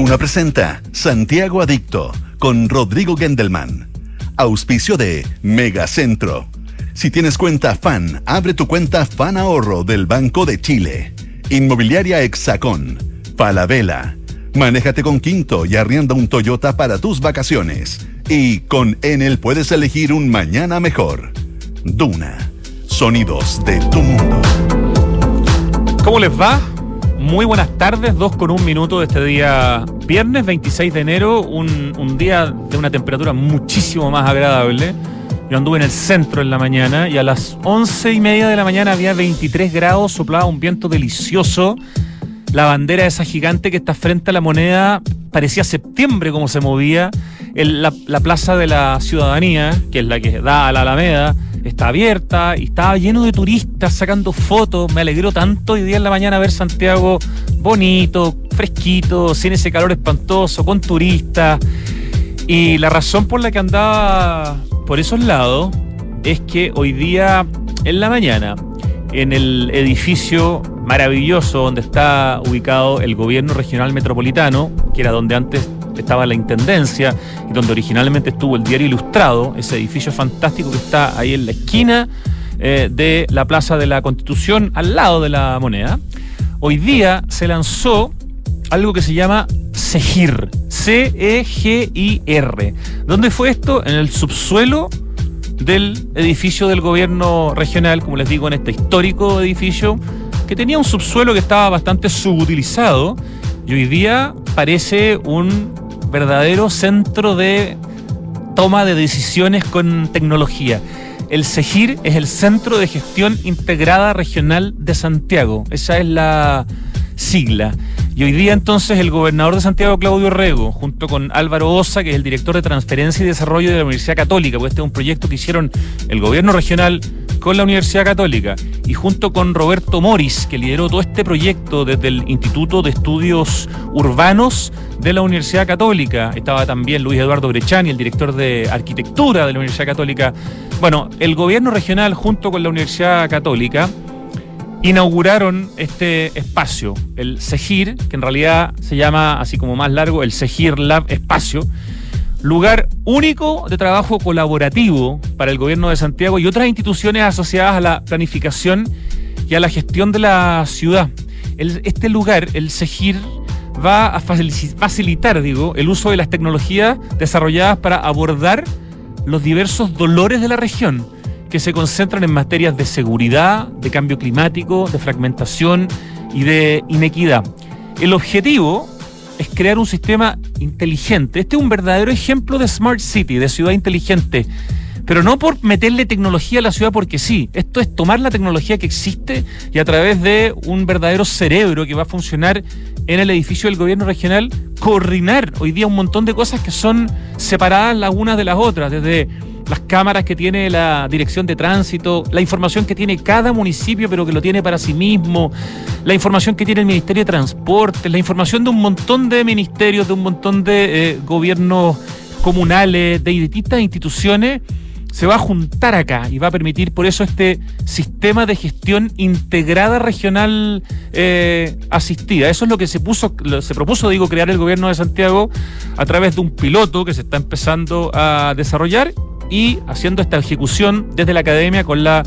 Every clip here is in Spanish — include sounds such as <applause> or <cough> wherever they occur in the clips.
Duna presenta Santiago Adicto con Rodrigo Gendelman. Auspicio de Megacentro. Si tienes cuenta FAN, abre tu cuenta FAN Ahorro del Banco de Chile. Inmobiliaria Hexacón. Falabella. Manéjate con Quinto y arrienda un Toyota para tus vacaciones. Y con Enel puedes elegir un mañana mejor. Duna. Sonidos de tu mundo. ¿Cómo les va? Muy buenas tardes, dos con un minuto de este día viernes 26 de enero, un, un, día de una temperatura muchísimo más agradable. Yo anduve en el centro en la mañana y a las once y media de la mañana había 23 grados, soplaba un viento delicioso. La bandera esa gigante que está frente a la moneda parecía septiembre como se movía. El, la, la plaza de la ciudadanía, que es la que da a la Alameda, está abierta y estaba lleno de turistas sacando fotos. Me alegró tanto hoy día en la mañana ver Santiago bonito, fresquito, sin ese calor espantoso, con turistas. Y la razón por la que andaba por esos lados es que hoy día en la mañana, en el edificio maravilloso donde está ubicado el gobierno regional metropolitano, que era donde antes estaba la Intendencia y donde originalmente estuvo el Diario Ilustrado, ese edificio fantástico que está ahí en la esquina eh, de la Plaza de la Constitución, al lado de la moneda. Hoy día se lanzó algo que se llama CEGIR, C-E-G-I-R. ¿Dónde fue esto? En el subsuelo del edificio del gobierno regional, como les digo, en este histórico edificio, que tenía un subsuelo que estaba bastante subutilizado y hoy día parece un verdadero centro de toma de decisiones con tecnología. El CEGIR es el Centro de Gestión Integrada Regional de Santiago. Esa es la sigla. Y hoy día entonces el gobernador de Santiago, Claudio Rego, junto con Álvaro Osa, que es el director de Transferencia y Desarrollo de la Universidad Católica, pues este es un proyecto que hicieron el gobierno regional con la Universidad Católica, y junto con Roberto Moris, que lideró todo este proyecto desde el Instituto de Estudios Urbanos de la Universidad Católica. Estaba también Luis Eduardo Brechani, el director de Arquitectura de la Universidad Católica. Bueno, el gobierno regional junto con la Universidad Católica inauguraron este espacio, el CEGIR, que en realidad se llama así como más largo, el CEGIR Lab Espacio, lugar único de trabajo colaborativo para el gobierno de Santiago y otras instituciones asociadas a la planificación y a la gestión de la ciudad. Este lugar, el CEGIR, va a facilitar, digo, el uso de las tecnologías desarrolladas para abordar los diversos dolores de la región que se concentran en materias de seguridad, de cambio climático, de fragmentación y de inequidad. El objetivo es crear un sistema inteligente. Este es un verdadero ejemplo de Smart City, de ciudad inteligente. Pero no por meterle tecnología a la ciudad porque sí. Esto es tomar la tecnología que existe y a través de un verdadero cerebro que va a funcionar en el edificio del gobierno regional, coordinar hoy día un montón de cosas que son separadas las unas de las otras, desde las cámaras que tiene la dirección de tránsito, la información que tiene cada municipio, pero que lo tiene para sí mismo, la información que tiene el Ministerio de Transporte, la información de un montón de ministerios, de un montón de eh, gobiernos comunales, de distintas instituciones, se va a juntar acá y va a permitir por eso este sistema de gestión integrada regional eh, asistida. Eso es lo que se puso, se propuso, digo, crear el gobierno de Santiago a través de un piloto que se está empezando a desarrollar y haciendo esta ejecución desde la academia con la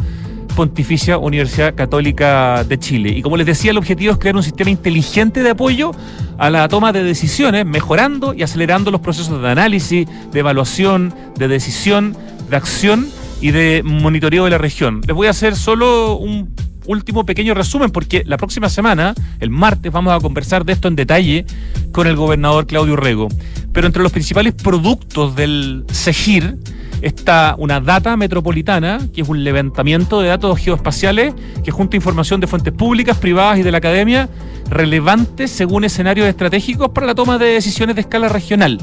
Pontificia Universidad Católica de Chile. Y como les decía, el objetivo es crear un sistema inteligente de apoyo a la toma de decisiones, mejorando y acelerando los procesos de análisis, de evaluación, de decisión, de acción y de monitoreo de la región. Les voy a hacer solo un último pequeño resumen porque la próxima semana, el martes, vamos a conversar de esto en detalle con el gobernador Claudio Rego. Pero entre los principales productos del CEGIR, está una data metropolitana, que es un levantamiento de datos geoespaciales que junta información de fuentes públicas, privadas y de la academia relevantes según escenarios estratégicos para la toma de decisiones de escala regional.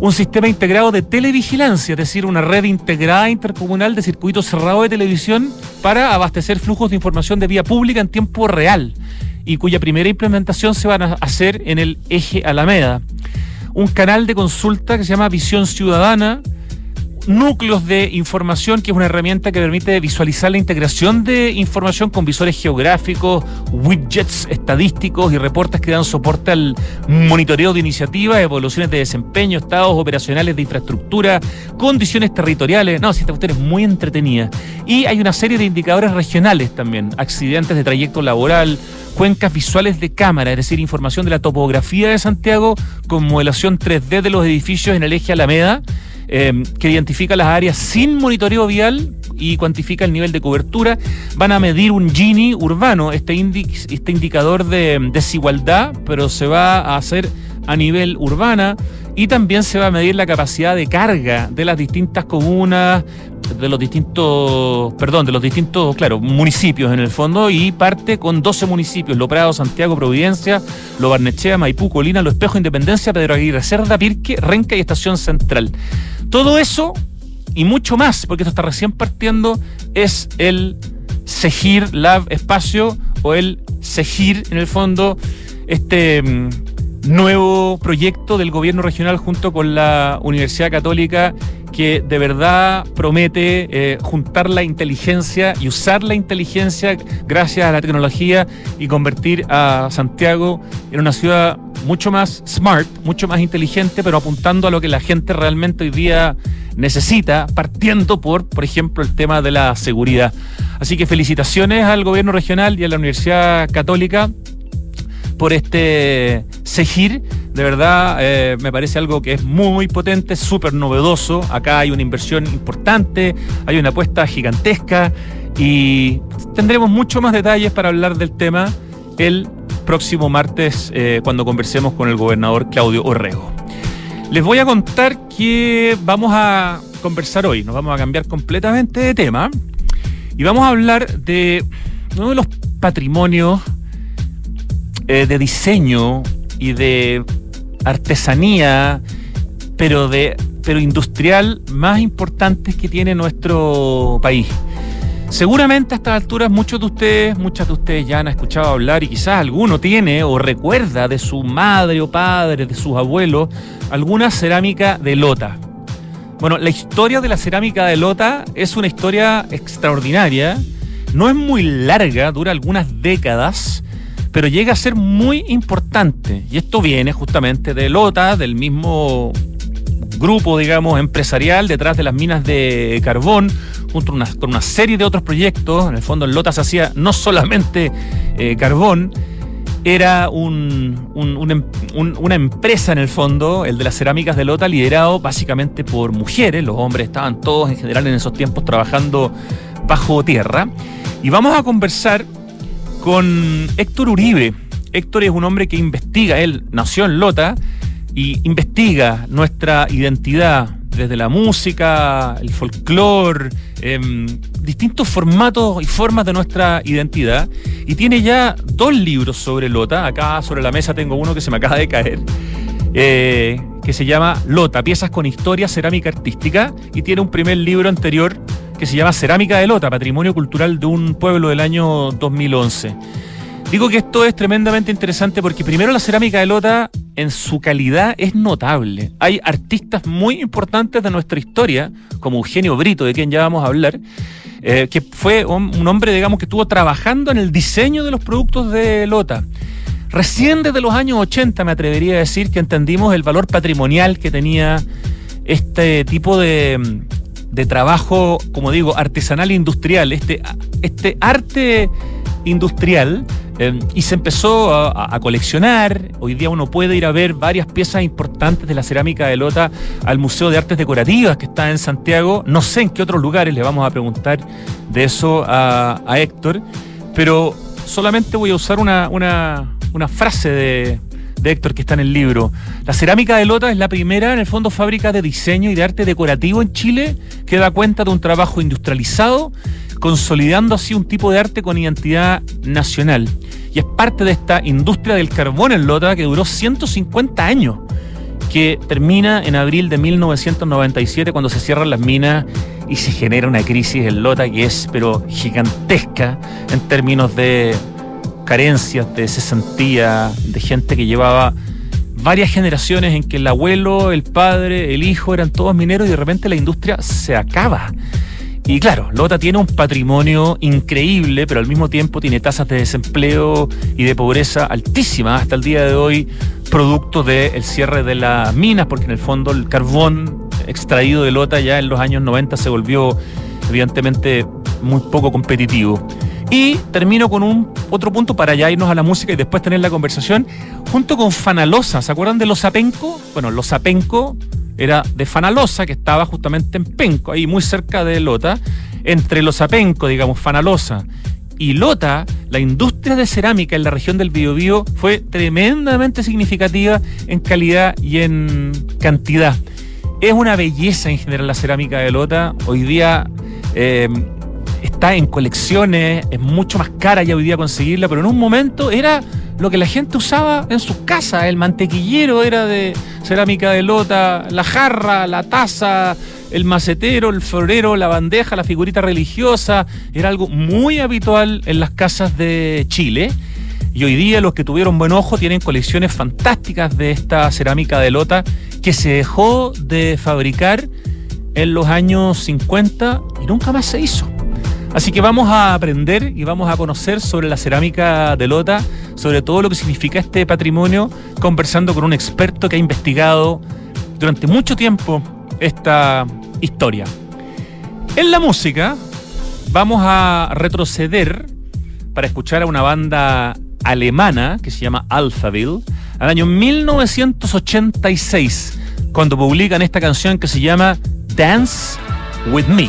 Un sistema integrado de televigilancia, es decir, una red integrada intercomunal de circuitos cerrados de televisión para abastecer flujos de información de vía pública en tiempo real y cuya primera implementación se va a hacer en el eje Alameda. Un canal de consulta que se llama Visión Ciudadana, núcleos de información, que es una herramienta que permite visualizar la integración de información con visores geográficos, widgets estadísticos y reportes que dan soporte al monitoreo de iniciativas, evoluciones de desempeño, estados operacionales de infraestructura, condiciones territoriales. No, si esta cuestión es muy entretenida. Y hay una serie de indicadores regionales también, accidentes de trayecto laboral, cuencas visuales de cámara, es decir, información de la topografía de Santiago con modelación 3D de los edificios en el eje Alameda Em, que identifica las áreas sin monitoreo vial y cuantifica el nivel de cobertura. Van a medir un Gini urbano, este, este indicador de desigualdad, pero se va a hacer a nivel urbana y también se va a medir la capacidad de carga de las distintas comunas, de los distintos, perdón, de los distintos, claro, municipios en el fondo y parte con 12 municipios, Lo Prado, Santiago, Providencia, Lo Barnechea, Maipú, Colina, Lo Espejo, Independencia, Pedro Aguirre, Cerda, Pirque, Renca y Estación Central. Todo eso y mucho más, porque esto está recién partiendo, es el Segir Lab Espacio o el Segir, en el fondo, este mm, nuevo proyecto del gobierno regional junto con la Universidad Católica que de verdad promete eh, juntar la inteligencia y usar la inteligencia gracias a la tecnología y convertir a Santiago en una ciudad mucho más smart, mucho más inteligente, pero apuntando a lo que la gente realmente hoy día necesita, partiendo por, por ejemplo, el tema de la seguridad. Así que felicitaciones al gobierno regional y a la Universidad Católica por este Segir. De verdad, eh, me parece algo que es muy potente, súper novedoso. Acá hay una inversión importante, hay una apuesta gigantesca y tendremos mucho más detalles para hablar del tema el próximo martes eh, cuando conversemos con el gobernador Claudio Orrego. Les voy a contar que vamos a conversar hoy, nos vamos a cambiar completamente de tema y vamos a hablar de uno de los patrimonios eh, de diseño y de artesanía, pero de pero industrial más importantes que tiene nuestro país. Seguramente a estas alturas muchos de ustedes, muchas de ustedes ya han escuchado hablar y quizás alguno tiene o recuerda de su madre o padre, de sus abuelos, alguna cerámica de lota. Bueno, la historia de la cerámica de lota es una historia extraordinaria, no es muy larga, dura algunas décadas, pero llega a ser muy importante. Y esto viene justamente de Lota, del mismo grupo, digamos, empresarial detrás de las minas de carbón, junto con una serie de otros proyectos. En el fondo, en Lota se hacía no solamente eh, carbón, era em, una empresa en el fondo, el de las cerámicas de Lota, liderado básicamente por mujeres. Los hombres estaban todos en general en esos tiempos trabajando bajo tierra. Y vamos a conversar con Héctor Uribe. Héctor es un hombre que investiga, él nació en Lota y investiga nuestra identidad desde la música, el folclore, em, distintos formatos y formas de nuestra identidad. Y tiene ya dos libros sobre Lota. Acá sobre la mesa tengo uno que se me acaba de caer. Eh, que se llama Lota, piezas con historia, cerámica artística, y tiene un primer libro anterior que se llama Cerámica de Lota, Patrimonio Cultural de un Pueblo del año 2011. Digo que esto es tremendamente interesante porque primero la cerámica de Lota en su calidad es notable. Hay artistas muy importantes de nuestra historia, como Eugenio Brito, de quien ya vamos a hablar, eh, que fue un, hombre, digamos, que estuvo trabajando en el diseño de los productos de Lota. Recién desde los años 80 me atrevería a decir que entendimos el valor patrimonial que tenía este tipo de, de trabajo, como digo, artesanal e industrial, este, este arte industrial eh, y se empezó a, coleccionar. Hoy día uno puede ir a ver varias piezas importantes de la cerámica de Lota al Museo de Artes Decorativas que está en Santiago. No sé en qué otros lugares le vamos a preguntar de eso a, Héctor, pero solamente voy a usar una, una frase de, de Héctor que está en el libro. La cerámica de Lota es la primera, en el fondo, fábrica de diseño y de arte decorativo en Chile que da cuenta de un trabajo industrializado, consolidando así un tipo de arte con identidad nacional. Y es parte de esta industria del carbón en Lota que duró 150 años que termina en abril de 1997 cuando se cierran las minas y se genera una crisis en Lota que es pero gigantesca en términos de carencias, de cesantía, de gente que llevaba varias generaciones en que el abuelo, el padre, el hijo eran todos mineros y de repente la industria se acaba. Y claro, Lota tiene un patrimonio increíble, pero al mismo tiempo tiene tasas de desempleo y de pobreza altísimas hasta el día de hoy, producto del cierre de las minas, porque en el fondo el carbón extraído de Lota ya en los años 90 se volvió evidentemente muy poco competitivo. Y termino con un otro punto para ya irnos a la música y después tener la conversación, junto con Fanalosa. ¿Se acuerdan de los Apenco? Bueno, los Apenco era de Fanalosa, que estaba justamente en Penco, ahí muy cerca de Lota. Entre los Apenco, digamos, Fanalosa y Lota, la industria de cerámica en la región del Biobío fue tremendamente significativa en calidad y en cantidad. Es una belleza en general la cerámica de Lota. Hoy día eh, está en colecciones, es mucho más cara ya hoy día conseguirla, pero en un momento era lo que la gente usaba en sus casas. El mantequillero era de cerámica de lota, la jarra, la taza, el macetero, el florero, la bandeja, la figurita religiosa. Era algo muy habitual en las casas de Chile. Y hoy día los que tuvieron buen ojo tienen colecciones fantásticas de esta cerámica de lota que se dejó de fabricar en los años 50 y nunca más se hizo. Así que vamos a aprender y vamos a conocer sobre la cerámica de Lota, sobre todo lo que significa este patrimonio, conversando con un experto que ha investigado durante mucho tiempo esta historia. En la música vamos a retroceder para escuchar a una banda alemana que se llama Alphaville al año 1986, cuando publican esta canción que se llama Dance with Me.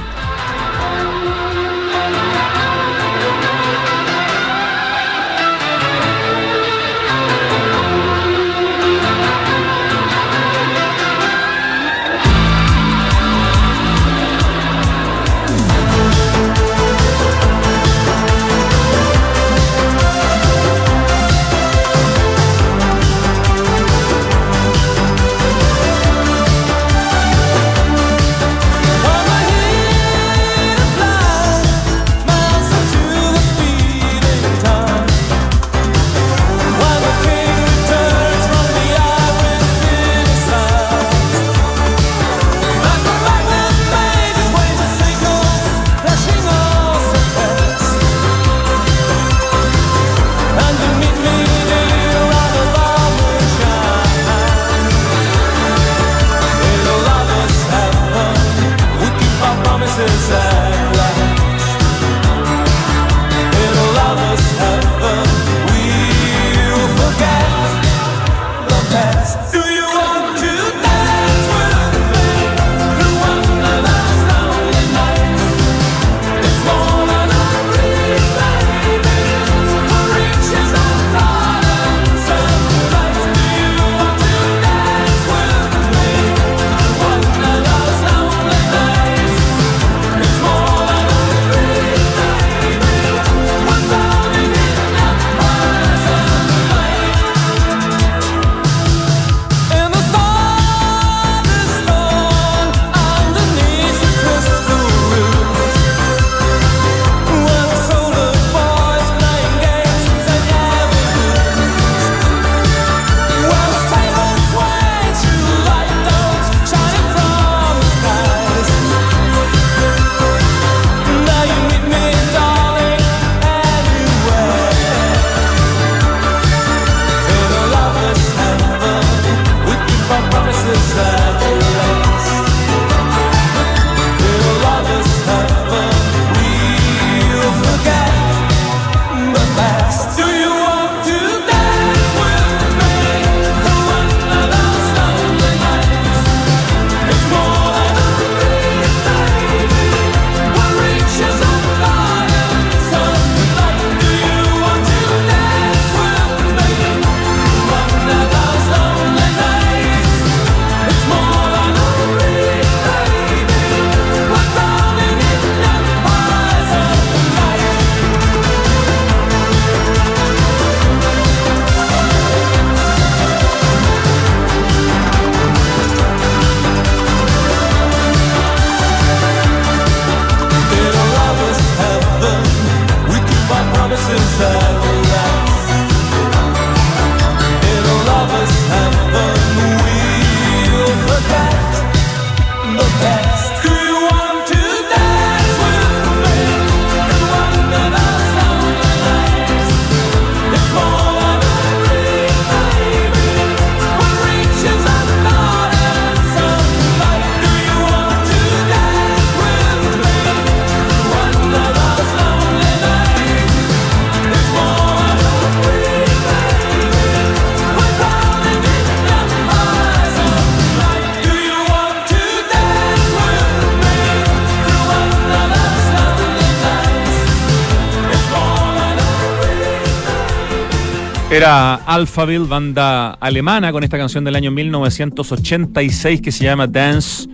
Era Alphaville, banda alemana, con esta canción del año 1986 que se llama Dance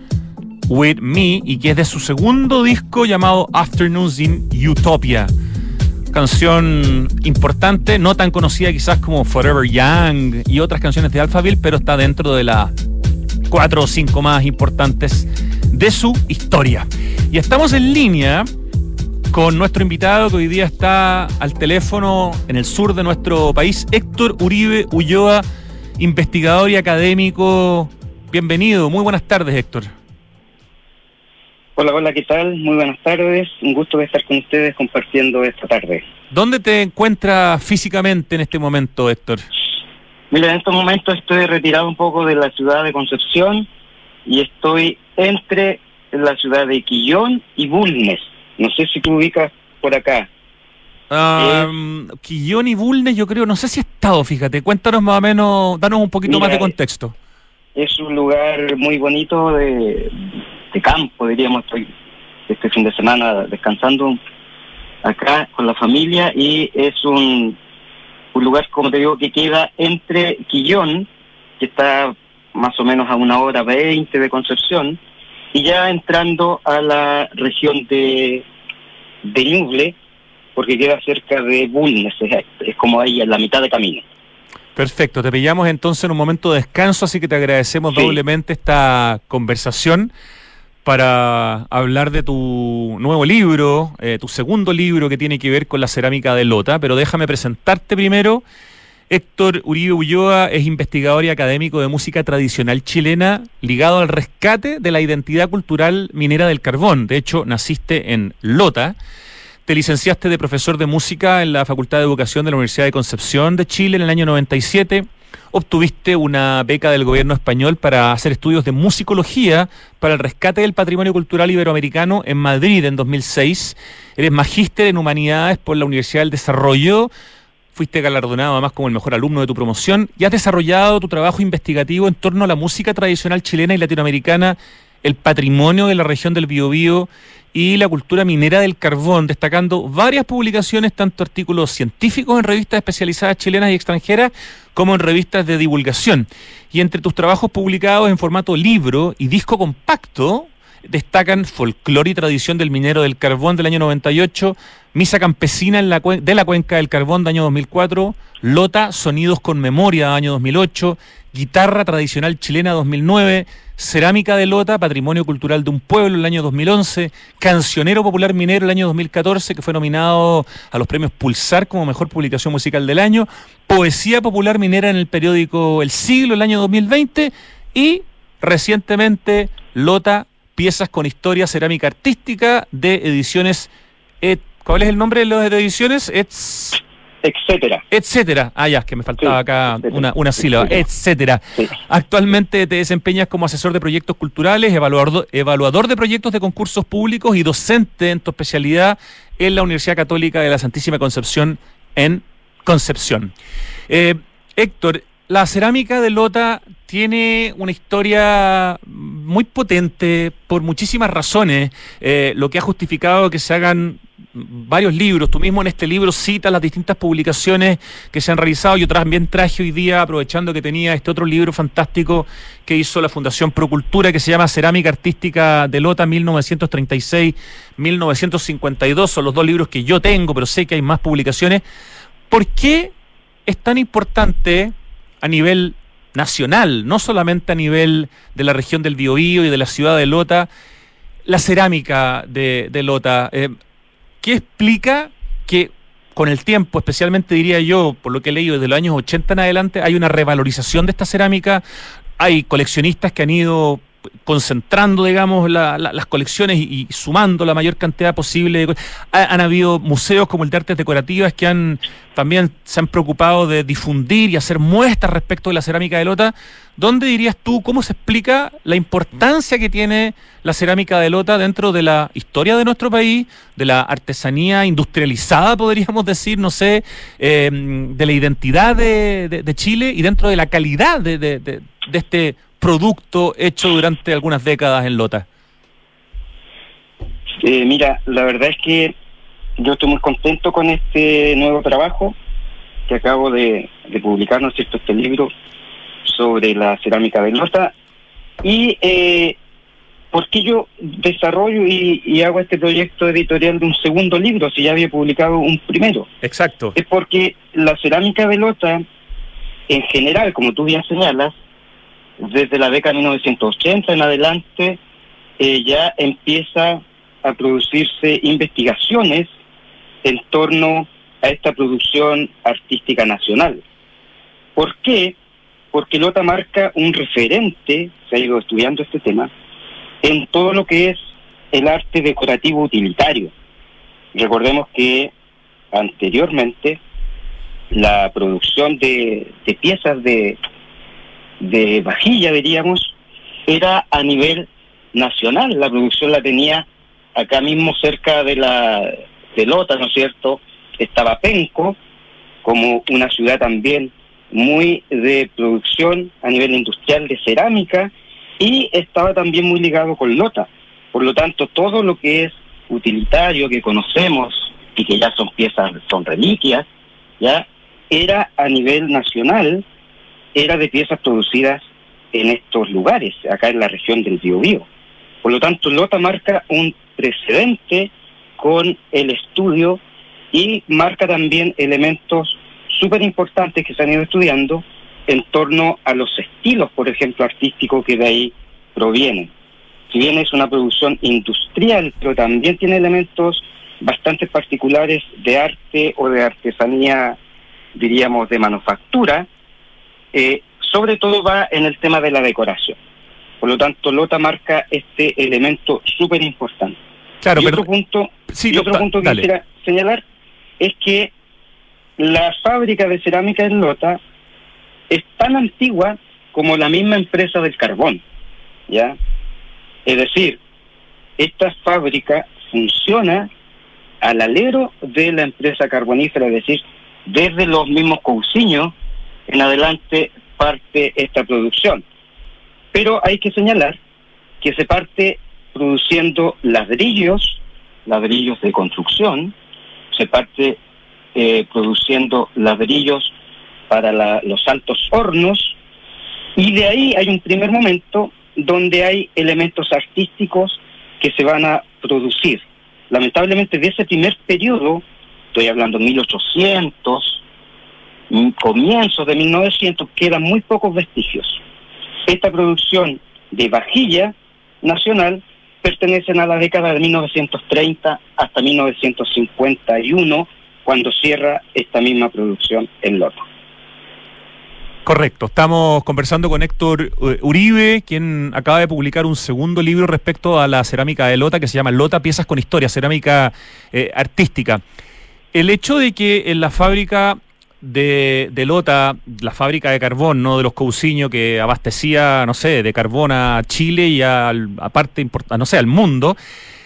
With Me y que es de su segundo disco llamado Afternoons in Utopia. Canción importante, no tan conocida quizás como Forever Young y otras canciones de Alphaville, pero está dentro de las cuatro o cinco más importantes de su historia. Y estamos en línea con nuestro invitado que hoy día está al teléfono en el sur de nuestro país, Héctor Uribe Ulloa, investigador y académico. Bienvenido, muy buenas tardes, Héctor. Hola, hola, ¿qué tal? Muy buenas tardes. Un gusto de estar con ustedes compartiendo esta tarde. ¿Dónde te encuentras físicamente en este momento, Héctor? Mira, en estos momentos estoy retirado un poco de la ciudad de Concepción y estoy entre la ciudad de Quillón y Bulnes. No sé si tú ubicas por acá. Um, Quillón y Bulnes, yo creo, no sé si he estado, fíjate. Cuéntanos más o menos, danos un poquito más de contexto. Es un lugar muy bonito de, campo, diríamos. Estoy este fin de semana descansando acá con la familia y es un, un lugar, como te digo, que queda entre Quillón, que está más o menos a una hora veinte de Concepción, y ya entrando a la región de, de Ñuble, porque queda cerca de Bulnes, es, como ahí en la mitad de camino. Perfecto, te pillamos entonces en un momento de descanso, así que te agradecemos doblemente esta conversación para hablar de tu nuevo libro, eh, tu segundo libro que tiene que ver con la cerámica de Lota, pero déjame presentarte primero Héctor Uribe Ulloa es investigador y académico de música tradicional chilena ligado al rescate de la identidad cultural minera del carbón. De hecho, naciste en Lota. Te licenciaste de profesor de música en la Facultad de Educación de la Universidad de Concepción de Chile en el año 97. Obtuviste una beca del gobierno español para hacer estudios de musicología para el rescate del patrimonio cultural iberoamericano en Madrid en 2006. Eres magíster en humanidades por la Universidad del Desarrollo fuiste galardonado además como el mejor alumno de tu promoción y has desarrollado tu trabajo investigativo en torno a la música tradicional chilena y latinoamericana, el patrimonio de la región del Biobío y la cultura minera del carbón, destacando varias publicaciones, tanto artículos científicos en revistas especializadas chilenas y extranjeras, como en revistas de divulgación. Y entre tus trabajos publicados en formato libro y disco compacto, destacan Folclore y Tradición del Minero del Carbón del año 98, Misa Campesina de la Cuenca del Carbón del año 2004, Lota, Sonidos con Memoria año 2008, Guitarra Tradicional Chilena 2009, Cerámica de Lota, Patrimonio Cultural de un Pueblo el año 2011, Cancionero Popular Minero el año 2014, que fue nominado a los premios Pulsar como Mejor Publicación Musical del Año, Poesía Popular Minera en el periódico El Siglo el año 2020 y recientemente Lota piezas con historia cerámica artística de ediciones. ¿Cuál es el nombre de las ediciones? etcétera. Etcétera. Ah, ya, que me faltaba acá una, una sílaba. Etcétera. Actualmente te desempeñas como asesor de proyectos culturales, evaluador, evaluador de proyectos de concursos públicos y docente en tu especialidad en la Universidad Católica de la Santísima Concepción en Concepción. Eh, Héctor, la cerámica de Lota tiene una historia muy potente por muchísimas razones, eh, lo que ha justificado que se hagan varios libros. Tú mismo en este libro citas las distintas publicaciones que se han realizado. Yo también traje hoy día, aprovechando que tenía este otro libro fantástico que hizo la Fundación Procultura, que se llama Cerámica Artística de Lota 1936-1952. Son los dos libros que yo tengo, pero sé que hay más publicaciones. ¿Por qué es tan importante a nivel nacional, no solamente a nivel de la región del Biobío y de la ciudad de Lota, la cerámica de, Lota. Eh, ¿Qué explica que con el tiempo, especialmente diría yo, por lo que he leído desde los años 80 en adelante, hay una revalorización de esta cerámica? Hay coleccionistas que han ido concentrando, digamos, las colecciones y, sumando la mayor cantidad posible. han habido museos como el de artes decorativas que han también se han preocupado de difundir y hacer muestras respecto de la cerámica de Lota. ¿Dónde dirías tú cómo se explica la importancia que tiene la cerámica de Lota dentro de la historia de nuestro país, de la artesanía industrializada, podríamos decir, no sé, em, de la identidad de, Chile y dentro de la calidad de, de este producto hecho durante algunas décadas en Lota? Eh, mira, la verdad es que yo estoy muy contento con este nuevo trabajo que acabo de, publicar, ¿no es cierto?, este libro sobre la cerámica de Lota. Y eh, ¿por qué yo desarrollo y, hago este proyecto editorial de un segundo libro si ya había publicado un primero? Exacto. Es porque la cerámica de Lota, en general, como tú bien señalas, desde la década de 1980 en adelante, eh, ya empieza a producirse investigaciones en torno a esta producción artística nacional. ¿Por qué? Porque Lota marca un referente, se ha ido estudiando este tema, en todo lo que es el arte decorativo utilitario. Recordemos que anteriormente la producción de, piezas de, de vajilla, diríamos, era a nivel nacional. La producción la tenía acá mismo cerca de la de Lota, ¿no es cierto? Estaba Penco, como una ciudad también muy de producción a nivel industrial de cerámica y estaba también muy ligado con Lota. Por lo tanto, todo lo que es utilitario que conocemos y que ya son piezas, son reliquias, ya era a nivel nacional, era de piezas producidas en estos lugares, acá en la región del Biobío. Por lo tanto, Lota marca un precedente con el estudio y marca también elementos súper importantes que se han ido estudiando en torno a los estilos, por ejemplo, artísticos que de ahí provienen. Si bien es una producción industrial, pero también tiene elementos bastante particulares de arte o de artesanía, diríamos, de manufactura, eh, sobre todo va en el tema de la decoración. Por lo tanto, Lota marca este elemento súper importante. Claro, y otro punto, sí, otro punto que quisiera señalar es que la fábrica de cerámica en Lota es tan antigua como la misma empresa del carbón, ¿ya? Es decir, esta fábrica funciona al alero de la empresa carbonífera, es decir, desde los mismos cousiños en adelante parte esta producción. Pero hay que señalar que se parte produciendo ladrillos, ladrillos de construcción, se parte eh, produciendo ladrillos para los altos hornos, y de ahí hay un primer momento donde hay elementos artísticos que se van a producir. Lamentablemente de ese primer periodo, estoy hablando 1800, mm, comienzos de 1900, quedan muy pocos vestigios esta producción de vajilla nacional pertenecen a la década de 1930 hasta 1951, cuando cierra esta misma producción en Lota. Correcto, estamos conversando con Héctor eh, Uribe, quien acaba de publicar un segundo libro respecto a la cerámica de Lota, que se llama Lota Piezas con Historia, cerámica eh, artística. El hecho de que en la fábrica de, de, Lota, la fábrica de carbón, ¿no? De los Cousiño que abastecía, no sé, de carbón a Chile y al, aparte, no sé, al mundo,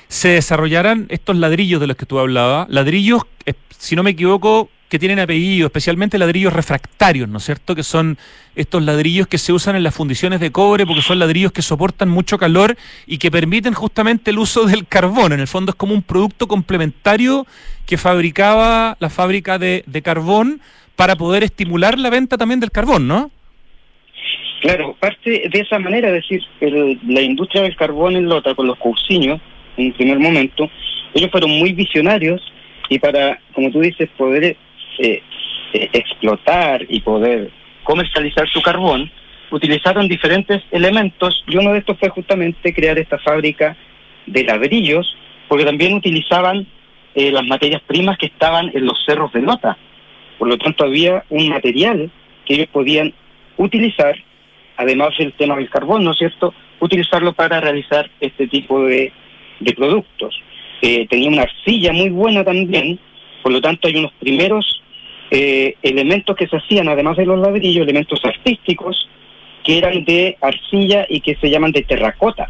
se desarrollaran estos ladrillos de los que tú hablabas, ladrillos, eh, si no me equivoco, que tienen apellido, especialmente ladrillos refractarios, ¿no es cierto? Que son estos ladrillos que se usan en las fundiciones de cobre porque son ladrillos que soportan mucho calor y que permiten justamente el uso del carbón. En el fondo es como un producto complementario que fabricaba la fábrica de, de carbón para poder estimular la venta también del carbón, ¿no? Claro, parte de esa manera, es decir, la industria del carbón en Lota con los cousiños, en primer momento, ellos fueron muy visionarios y para, como tú dices, poder eh, eh, explotar y poder comercializar su carbón, utilizaron diferentes elementos y uno de estos fue justamente crear esta fábrica de ladrillos, porque también utilizaban eh, las materias primas que estaban en los cerros de Lota. Por lo tanto, había un material que ellos podían utilizar, además del tema del carbón, ¿no es cierto?, utilizarlo para realizar este tipo de, productos. Eh, tenía una arcilla muy buena también, por lo tanto hay unos primeros eh, elementos que se hacían, además de los ladrillos, elementos artísticos, que eran de arcilla y que se llaman de terracota.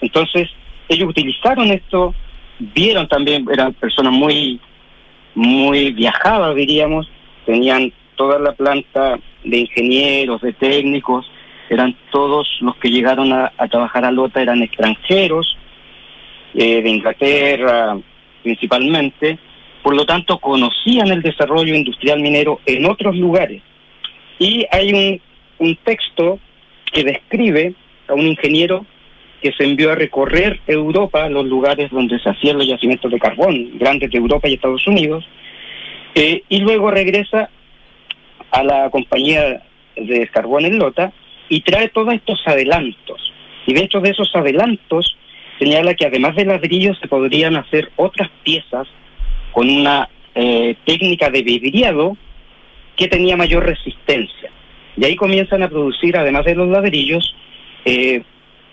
Entonces, ellos utilizaron esto, vieron también, eran personas muy muy viajadas, diríamos, tenían toda la planta de ingenieros, de técnicos, eran todos los que llegaron a, trabajar a Lota, eran extranjeros, eh, de Inglaterra principalmente, por lo tanto conocían el desarrollo industrial minero en otros lugares. Y hay un, un texto que describe a un ingeniero que se envió a recorrer Europa, los lugares donde se hacían los yacimientos de carbón, grandes de Europa y Estados Unidos, eh, y luego regresa a la compañía de carbón en Lota y trae todos estos adelantos. Y dentro de esos adelantos señala que además de ladrillos se podrían hacer otras piezas con una eh, técnica de vidriado que tenía mayor resistencia. Y ahí comienzan a producir, además de los ladrillos, eh,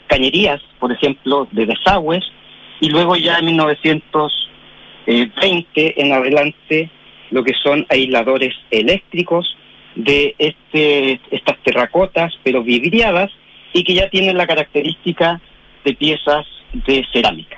cañerías, por ejemplo, de desagües, y luego ya en 1920 en adelante lo que son aisladores eléctricos de este, estas terracotas, pero vidriadas, y que ya tienen la característica de piezas de cerámica.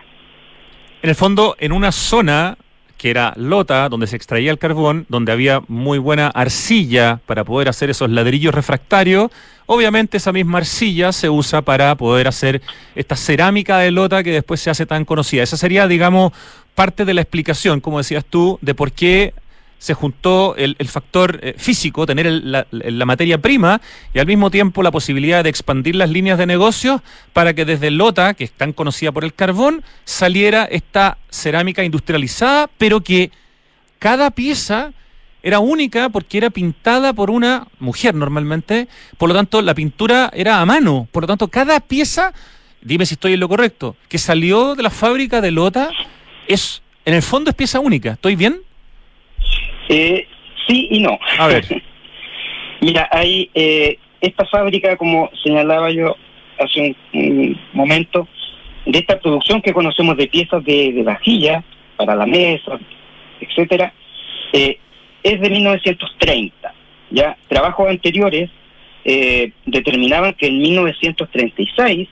En el fondo, en una zona que era lota, donde se extraía el carbón, donde había muy buena arcilla para poder hacer esos ladrillos refractarios. Obviamente esa misma arcilla se usa para poder hacer esta cerámica de lota que después se hace tan conocida. Esa sería, digamos, parte de la explicación, como decías tú, de por qué se juntó el, factor eh, físico, tener la, materia prima y al mismo tiempo la posibilidad de expandir las líneas de negocio para que desde Lota, que es tan conocida por el carbón, saliera esta cerámica industrializada, pero que cada pieza era única porque era pintada por una mujer normalmente, por lo tanto la pintura era a mano, por lo tanto cada pieza, dime si estoy en lo correcto, que salió de la fábrica de Lota es en el fondo es pieza única, ¿estoy bien? Eh, sí y no. A ver. <laughs> Mira, hay eh, esta fábrica, como señalaba yo hace un, momento, de esta producción que conocemos de piezas de, de vajilla para la mesa, etcétera, eh, es de 1930. Ya trabajos anteriores eh, determinaban que en 1936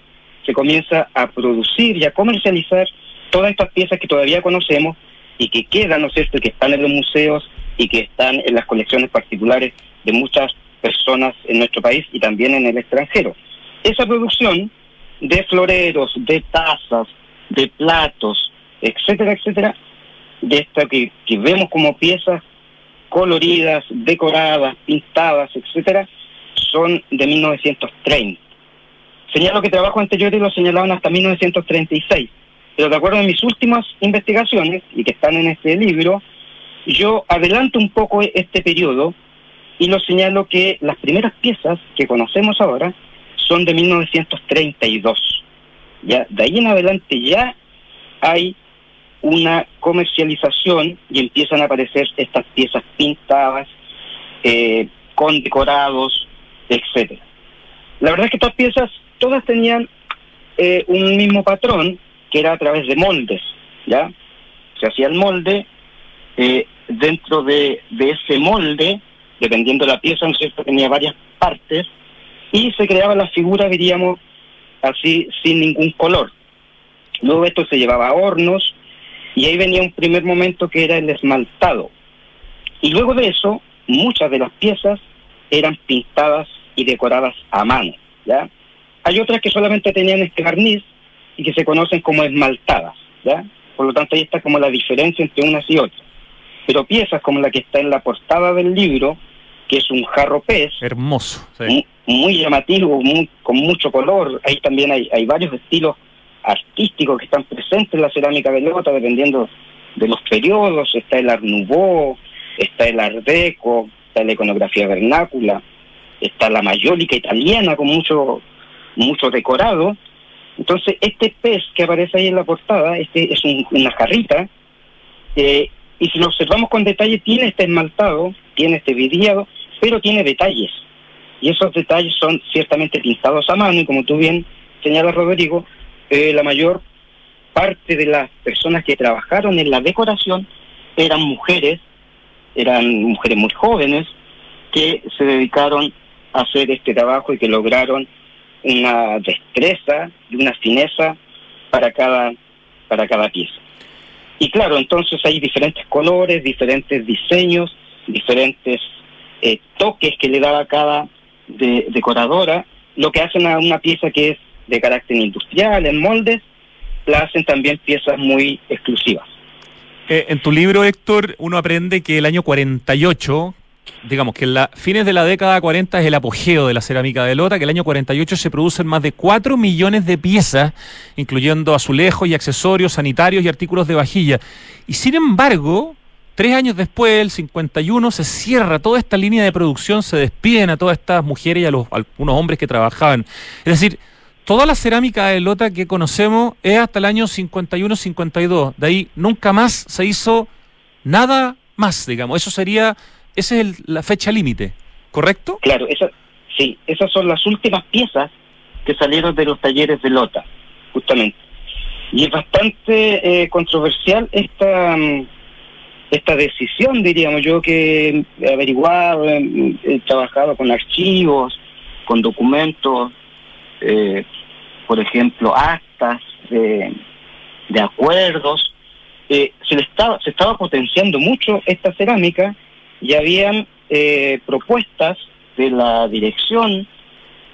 se comienza a producir y a comercializar todas estas piezas que todavía conocemos y que quedan, ¿no es cierto?, que están en los museos y que están en las colecciones particulares de muchas personas en nuestro país y también en el extranjero. Esa producción de floreros, de tazas, de platos, etcétera, etcétera, de esta que, que vemos como piezas coloridas, decoradas, pintadas, etcétera, son de 1930. Señalo que trabajos anteriores lo señalaban hasta 1936, pero de acuerdo a mis últimas investigaciones, y que están en este libro, yo adelanto un poco este periodo y lo señalo que las primeras piezas que conocemos ahora son de 1932. Ya, de ahí en adelante ya hay una comercialización y empiezan a aparecer estas piezas pintadas, eh, con decorados, etcétera. La verdad es que estas piezas todas tenían eh, un mismo patrón, que era a través de moldes, ¿ya? Se hacía el molde, eh, dentro de, ese molde, dependiendo de la pieza, ¿no tenía varias partes, y se creaba la figura, diríamos, así, sin ningún color. Luego esto se llevaba a hornos, y ahí venía un primer momento que era el esmaltado. Y luego de eso, muchas de las piezas eran pintadas y decoradas a mano, ¿ya? Hay otras que solamente tenían este barniz y que se conocen como esmaltadas, ¿ya? Por lo tanto, ahí está como la diferencia entre unas y otras pero piezas como la que está en la portada del libro, que es un jarro pez. Hermoso. Muy, llamativo, con mucho color. Ahí también hay, hay varios estilos artísticos que están presentes en la cerámica de Lota, dependiendo de los periodos. Está el Art Nouveau, está el Art Deco, está la iconografía vernácula, está la mayólica italiana con mucho, mucho decorado. Entonces, este pez que aparece ahí en la portada, este es una jarrita, eh, y si lo observamos con detalle, tiene este esmaltado, tiene este vidriado, pero tiene detalles. Y esos detalles son ciertamente pintados a mano, y como tú bien señalas, Rodrigo, eh, la mayor parte de las personas que trabajaron en la decoración eran mujeres, eran mujeres muy jóvenes, que se dedicaron a hacer este trabajo y que lograron una destreza y una fineza para cada, para cada pieza. Y claro, entonces hay diferentes colores, diferentes diseños, diferentes eh, toques que le da a cada decoradora, lo que hacen a una pieza que es de carácter industrial, en moldes, la hacen también piezas muy exclusivas. Eh, en tu libro, Héctor, uno aprende que el año 48, digamos que en fines de la década 40 es el apogeo de la cerámica de Lota, que el año 48 se producen más de 4 millones de piezas, incluyendo azulejos y accesorios sanitarios y artículos de vajilla. Y sin embargo, tres años después, el 51, se cierra toda esta línea de producción, se despiden a todas estas mujeres y a, los, a algunos hombres que trabajaban. Es decir, toda la cerámica de Lota que conocemos es hasta el año 51-52. De ahí nunca más se hizo nada más, digamos. Eso sería, esa es la fecha límite, ¿correcto? Claro, esa, sí, esas son las últimas piezas que salieron de los talleres de Lota, justamente. Y es bastante eh, controversial esta, mm, esta decisión, diríamos yo, que he averiguado, he trabajado con archivos, con documentos eh, por ejemplo, actas de, acuerdos. Eh, se, le estaba, se estaba potenciando mucho esta cerámica y habían eh, propuestas de la dirección,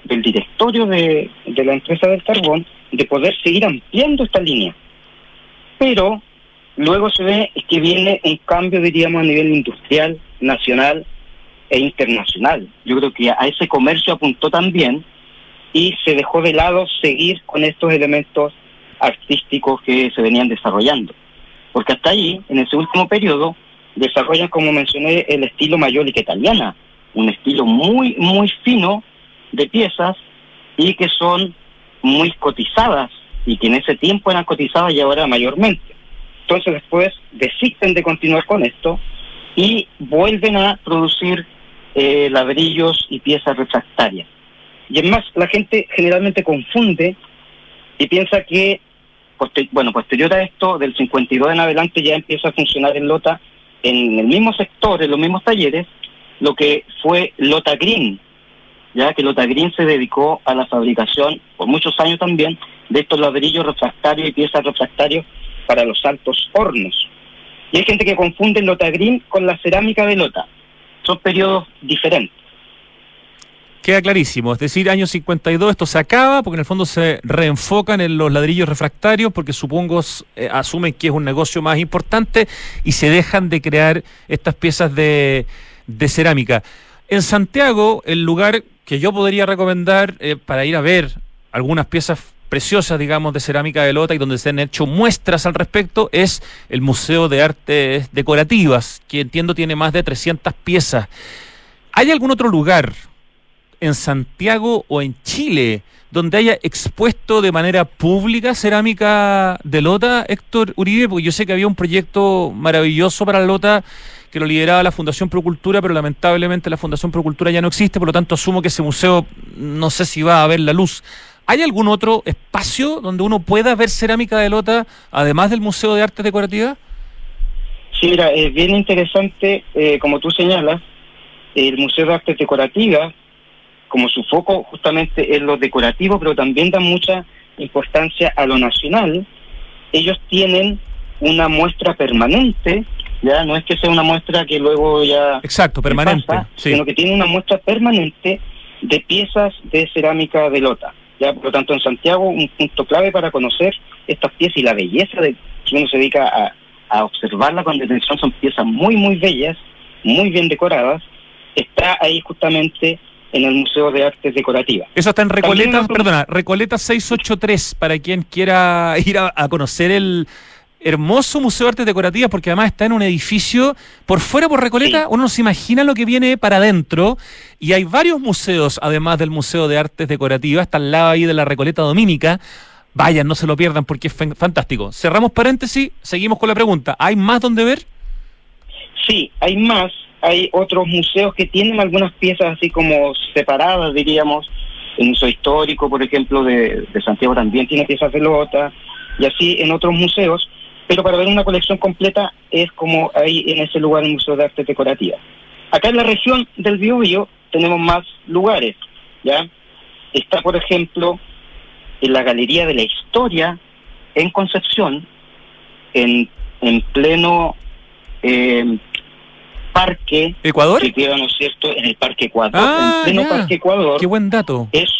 del directorio de, de la empresa del carbón, de poder seguir ampliando esta línea. Pero luego se ve que viene un cambio, diríamos, a nivel industrial, nacional e internacional. Yo creo que a ese comercio apuntó también y se dejó de lado seguir con estos elementos artísticos que se venían desarrollando. Porque hasta ahí, en ese último periodo, desarrollan, como mencioné, el estilo mayólica italiana, un estilo muy, muy fino de piezas y que son muy cotizadas y que en ese tiempo eran cotizadas y ahora mayormente. Entonces después desisten de continuar con esto y vuelven a producir eh, ladrillos y piezas refractarias. Y es más, la gente generalmente confunde y piensa que, bueno, posterior a esto, del 52 en adelante ya empieza a funcionar en Lota, en el mismo sector, en los mismos talleres, lo que fue Lota Green, ya que Lota Green se dedicó a la fabricación, por muchos años también, de estos ladrillos refractarios y piezas refractarios para los altos hornos. Y hay gente que confunde Lota Green con la cerámica de Lota. Son periodos diferentes. Queda clarísimo, es decir, año 52 esto se acaba porque en el fondo se reenfocan en los ladrillos refractarios porque supongo eh, asumen que es un negocio más importante y se dejan de crear estas piezas de, cerámica. En Santiago, el lugar que yo podría recomendar eh, para ir a ver algunas piezas preciosas, digamos, de cerámica de lota y donde se han hecho muestras al respecto es el Museo de Artes Decorativas, que entiendo tiene más de 300 piezas. ¿Hay algún otro lugar en Santiago o en Chile, donde haya expuesto de manera pública cerámica de Lota, Héctor Uribe, porque yo sé que había un proyecto maravilloso para Lota que lo lideraba la Fundación Procultura, pero lamentablemente la Fundación Procultura ya no existe, por lo tanto asumo que ese museo no sé si va a ver la luz. ¿Hay algún otro espacio donde uno pueda ver cerámica de Lota, además del Museo de Artes Decorativas? Sí, mira, es bien interesante, eh, como tú señalas, el Museo de Artes Decorativas como su foco justamente es lo decorativo, pero también dan mucha importancia a lo nacional, ellos tienen una muestra permanente, ya no es que sea una muestra que luego ya... Exacto, permanente. Sino que tiene una muestra permanente de piezas de cerámica de lota. Ya, por lo tanto, en Santiago, un punto clave para conocer estas piezas y la belleza de que uno se dedica a, a observarla con detención, son piezas muy, muy bellas, muy bien decoradas. Está ahí justamente en el Museo de Artes Decorativas. Eso está en Recoleta, perdona, Recoleta 683, para quien quiera <laughs> ir a, conocer el hermoso Museo de Artes Decorativas, porque además está en un edificio por fuera por Recoleta, uno se imagina lo que viene para adentro, y hay varios museos, además del Museo de Artes Decorativas, está al lado ahí de la Recoleta Dominica. Vayan, no se lo pierdan porque es fantástico. Cerramos paréntesis, seguimos con la pregunta. ¿Hay más donde ver? Sí, hay más hay otros museos que tienen algunas piezas así como separadas, diríamos. El Museo Histórico, por ejemplo, de, Santiago también tiene piezas de lota, y así en otros museos. Pero para ver una colección completa es como hay en ese lugar el Museo de Arte Decorativa. Acá en la región del Biobío tenemos más lugares, ¿ya? Está, por ejemplo, en la Galería de la Historia en Concepción, en, en pleno eh, parque ¿Ecuador? que queda, ¿no es cierto?, en el Parque Ecuador. Ah, en pleno Parque Ecuador. Qué buen dato. Es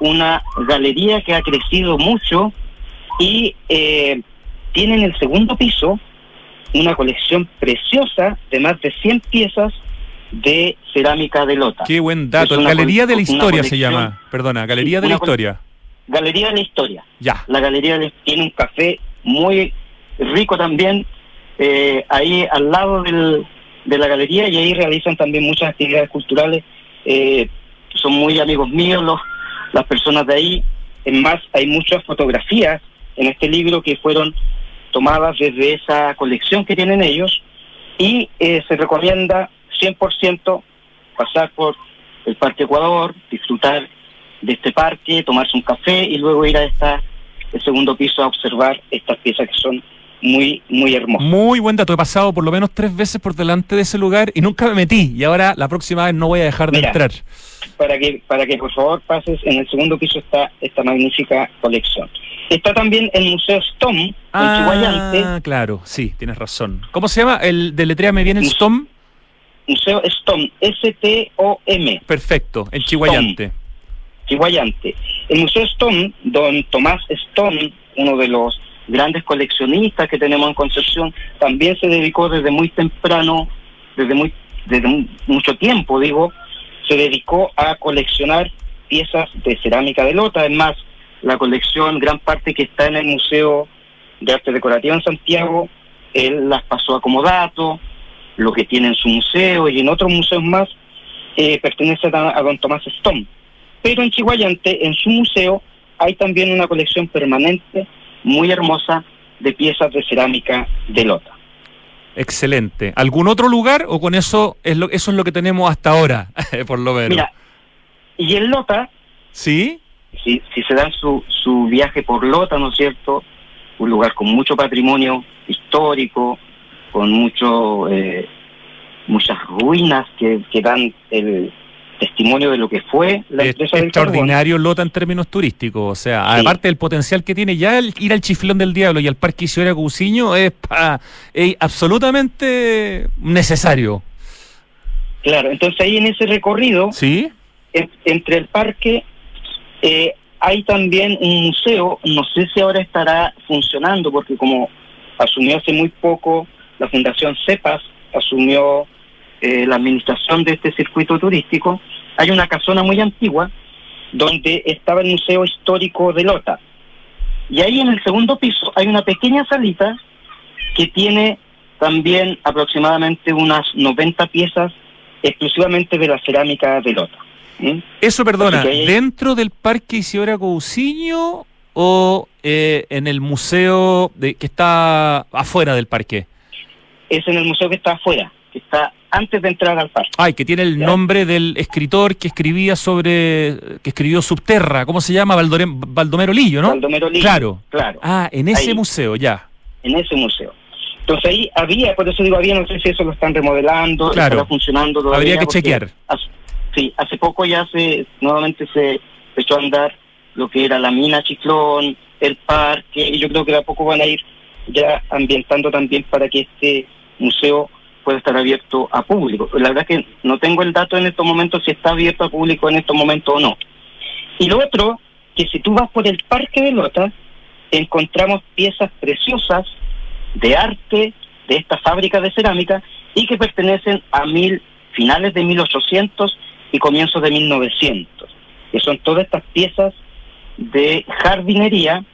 una galería que ha crecido mucho y eh, tiene en el segundo piso una colección preciosa de más de 100 piezas de cerámica de lota. Qué buen dato. Galería de la Historia se llama. Perdona, Galería de la Historia. Galería de la Historia. Ya. La Galería de, tiene un café muy rico también eh, ahí al lado del, de la galería y ahí realizan también muchas actividades culturales. Eh, son muy amigos míos los, las personas de ahí. Es más, hay muchas fotografías en este libro que fueron tomadas desde esa colección que tienen ellos y eh, se recomienda 100% pasar por el Parque Ecuador, disfrutar de este parque, tomarse un café y luego ir a esta el segundo piso a observar estas piezas que son muy, muy hermosas. Muy buen dato. He pasado por lo menos tres veces por delante de ese lugar y nunca me metí. Y ahora la próxima vez no voy a dejar de entrar. Para que, para que por favor pases, en el segundo piso está esta magnífica colección. Está también el Museo Stom ah, en claro, sí, tienes razón. ¿Cómo se llama? El deletréame bien el Stom. Museo Stom, S-T-O-M. Perfecto, en Chihuayante. Chihuayante. El Museo Stone, don Tomás Stone, uno de los grandes coleccionistas que tenemos en Concepción, también se dedicó desde muy temprano, desde muy desde mucho tiempo, digo, se dedicó a coleccionar piezas de cerámica de lota. Además, la colección, gran parte que está en el Museo de Arte Decorativa en Santiago, él las pasó a comodato, lo que tiene en su museo y en otros museos más, eh, pertenece a, a don Tomás Stone. Pero en Chihuayante, en su museo, hay también una colección permanente muy hermosa de piezas de cerámica de lota. Excelente. ¿Algún otro lugar o con eso es lo, eso es lo que tenemos hasta ahora, <laughs> por lo menos? Mira, y en Lota, ¿sí? Si, si se da su, su viaje por Lota, ¿no es cierto? Un lugar con mucho patrimonio histórico, con mucho eh, muchas ruinas que, que dan el, testimonio de lo que fue la empresa Extraordinario Lota en términos turísticos, o sea, aparte del potencial que tiene ya el, ir al Chiflón del Diablo y al Parque Isidora Cusiño es, absolutamente necesario. Claro, entonces ahí en ese recorrido, ¿Sí? entre el parque, eh, hay también un museo, no sé si ahora estará funcionando, porque como asumió hace muy poco la Fundación CEPAS, asumió eh, la administración de este circuito turístico, hay una casona muy antigua donde estaba el Museo Histórico de Lota. Y ahí en el segundo piso hay una pequeña salita que tiene también aproximadamente unas 90 piezas exclusivamente de la cerámica de Lota. Eso, perdona, ¿dentro del Parque Isidora Cousiño o eh, en el museo de, que está afuera del parque? Es en el museo que está afuera, que está antes de entrar al parque. Ay, que tiene el nombre del escritor que escribía sobre, que escribió Subterra, ¿cómo se llama? Baldomero Lillo, ¿no? Baldomero Lillo. Claro. Claro. Ah, en ese museo, ya. En ese museo. Entonces ahí había, por eso digo había, no sé si eso lo están remodelando, claro. está funcionando todavía. Habría que chequear. sí, hace poco ya se, nuevamente se echó a andar lo que era la mina Chiclón, el parque, y yo creo que de a poco van a ir ya ambientando también para que este museo puede estar abierto a público. La verdad que no tengo el dato en estos momentos si está abierto a público en estos momentos o no. Y lo otro, que si tú vas por el Parque de Lota, encontramos piezas preciosas de arte de esta fábrica de cerámica y que pertenecen a mil finales de 1800 y comienzos de 1900, que son todas estas piezas de jardinería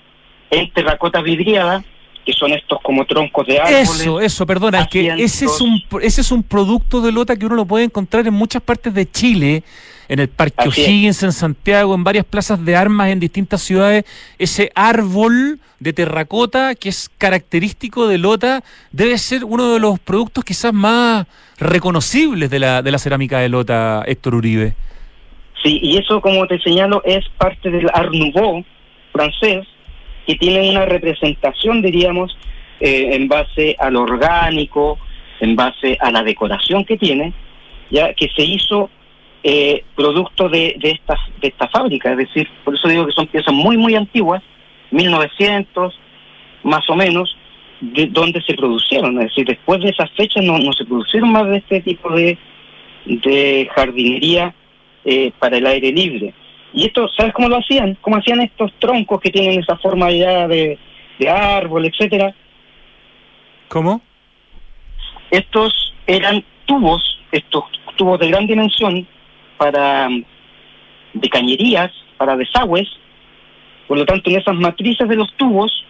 en terracota vidriada que son estos como troncos de árboles. Eso, eso, perdona, es que ese es un ese es un producto de lota que uno lo puede encontrar en muchas partes de Chile, en el Parque O'Higgins, en Santiago, en varias plazas de armas en distintas ciudades, ese árbol de terracota que es característico de lota debe ser uno de los productos quizás más reconocibles de la, de la cerámica de lota, Héctor Uribe. Sí, y eso, como te señalo, es parte del Art Nouveau francés, que tienen una representación, diríamos, eh, en base al orgánico, en base a la decoración que tiene, ya que se hizo eh, producto de, de, esta, fábrica, es decir, por eso digo que son piezas muy, muy antiguas, 1900 más o menos, de donde se producieron, es decir, después de esas fechas no, no se producieron más de este tipo de, de jardinería eh, para el aire libre. Y esto, ¿sabes cómo lo hacían? ¿Cómo hacían estos troncos que tienen esa forma ya de, árbol, etcétera? ¿Cómo? Estos eran tubos, estos tubos de gran dimensión para de cañerías, para desagües. Por lo tanto, en esas matrices de los tubos,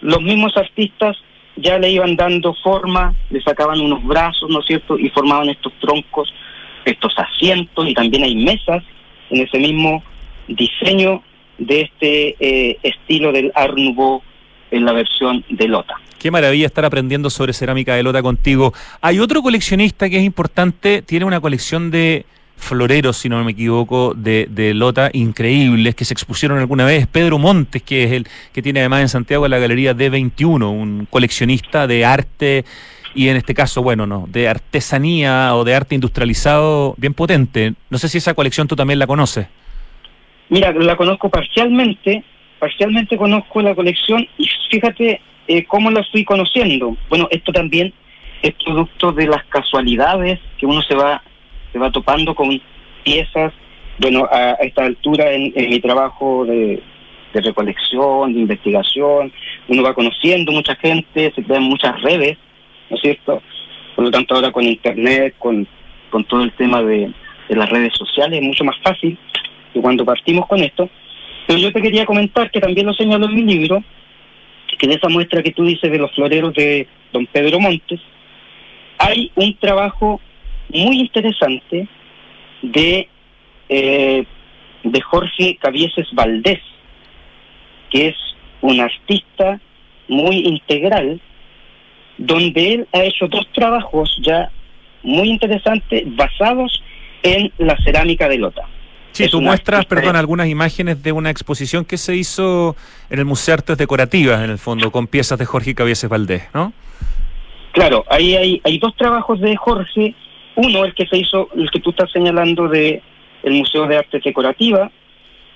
los mismos artistas ya le iban dando forma, le sacaban unos brazos, ¿no es cierto? Y formaban estos troncos, estos asientos, y también hay mesas en ese mismo diseño de este eh, estilo del Art Nouveau en la versión de Lota. Qué maravilla estar aprendiendo sobre cerámica de Lota contigo. Hay otro coleccionista que es importante, tiene una colección de floreros, si no me equivoco, de, de, Lota increíbles que se expusieron alguna vez. Pedro Montes, que es el que tiene además en Santiago la galería D21, un coleccionista de arte y en este caso, bueno, no, de artesanía o de arte industrializado bien potente. No sé si esa colección tú también la conoces. Mira, la conozco parcialmente, parcialmente conozco la colección y fíjate eh, cómo la estoy conociendo. Bueno, esto también es producto de las casualidades que uno se va se va topando con piezas. Bueno, a, esta altura en, mi trabajo de, recolección, de investigación, uno va conociendo mucha gente, se crean muchas redes, ¿no es cierto? Por lo tanto, ahora con Internet, con, con todo el tema de, de las redes sociales, es mucho más fácil que cuando partimos con esto. Pero yo te quería comentar que también lo señalo en mi libro, que en esa muestra que tú dices de los floreros de don Pedro Montes, hay un trabajo muy interesante de, eh, de Jorge Cavieses Valdés, que es un artista muy integral, donde él ha hecho dos trabajos ya muy interesantes basados en la cerámica de Lota. Sí, tú muestras, perdón, algunas imágenes de una exposición que se hizo en el Museo de Artes Decorativas, en el fondo, con piezas de Jorge Cavieses Valdés, ¿no? Claro, ahí hay, hay dos trabajos de Jorge uno, el que se hizo, el que tú estás señalando de el Museo de Arte Decorativa,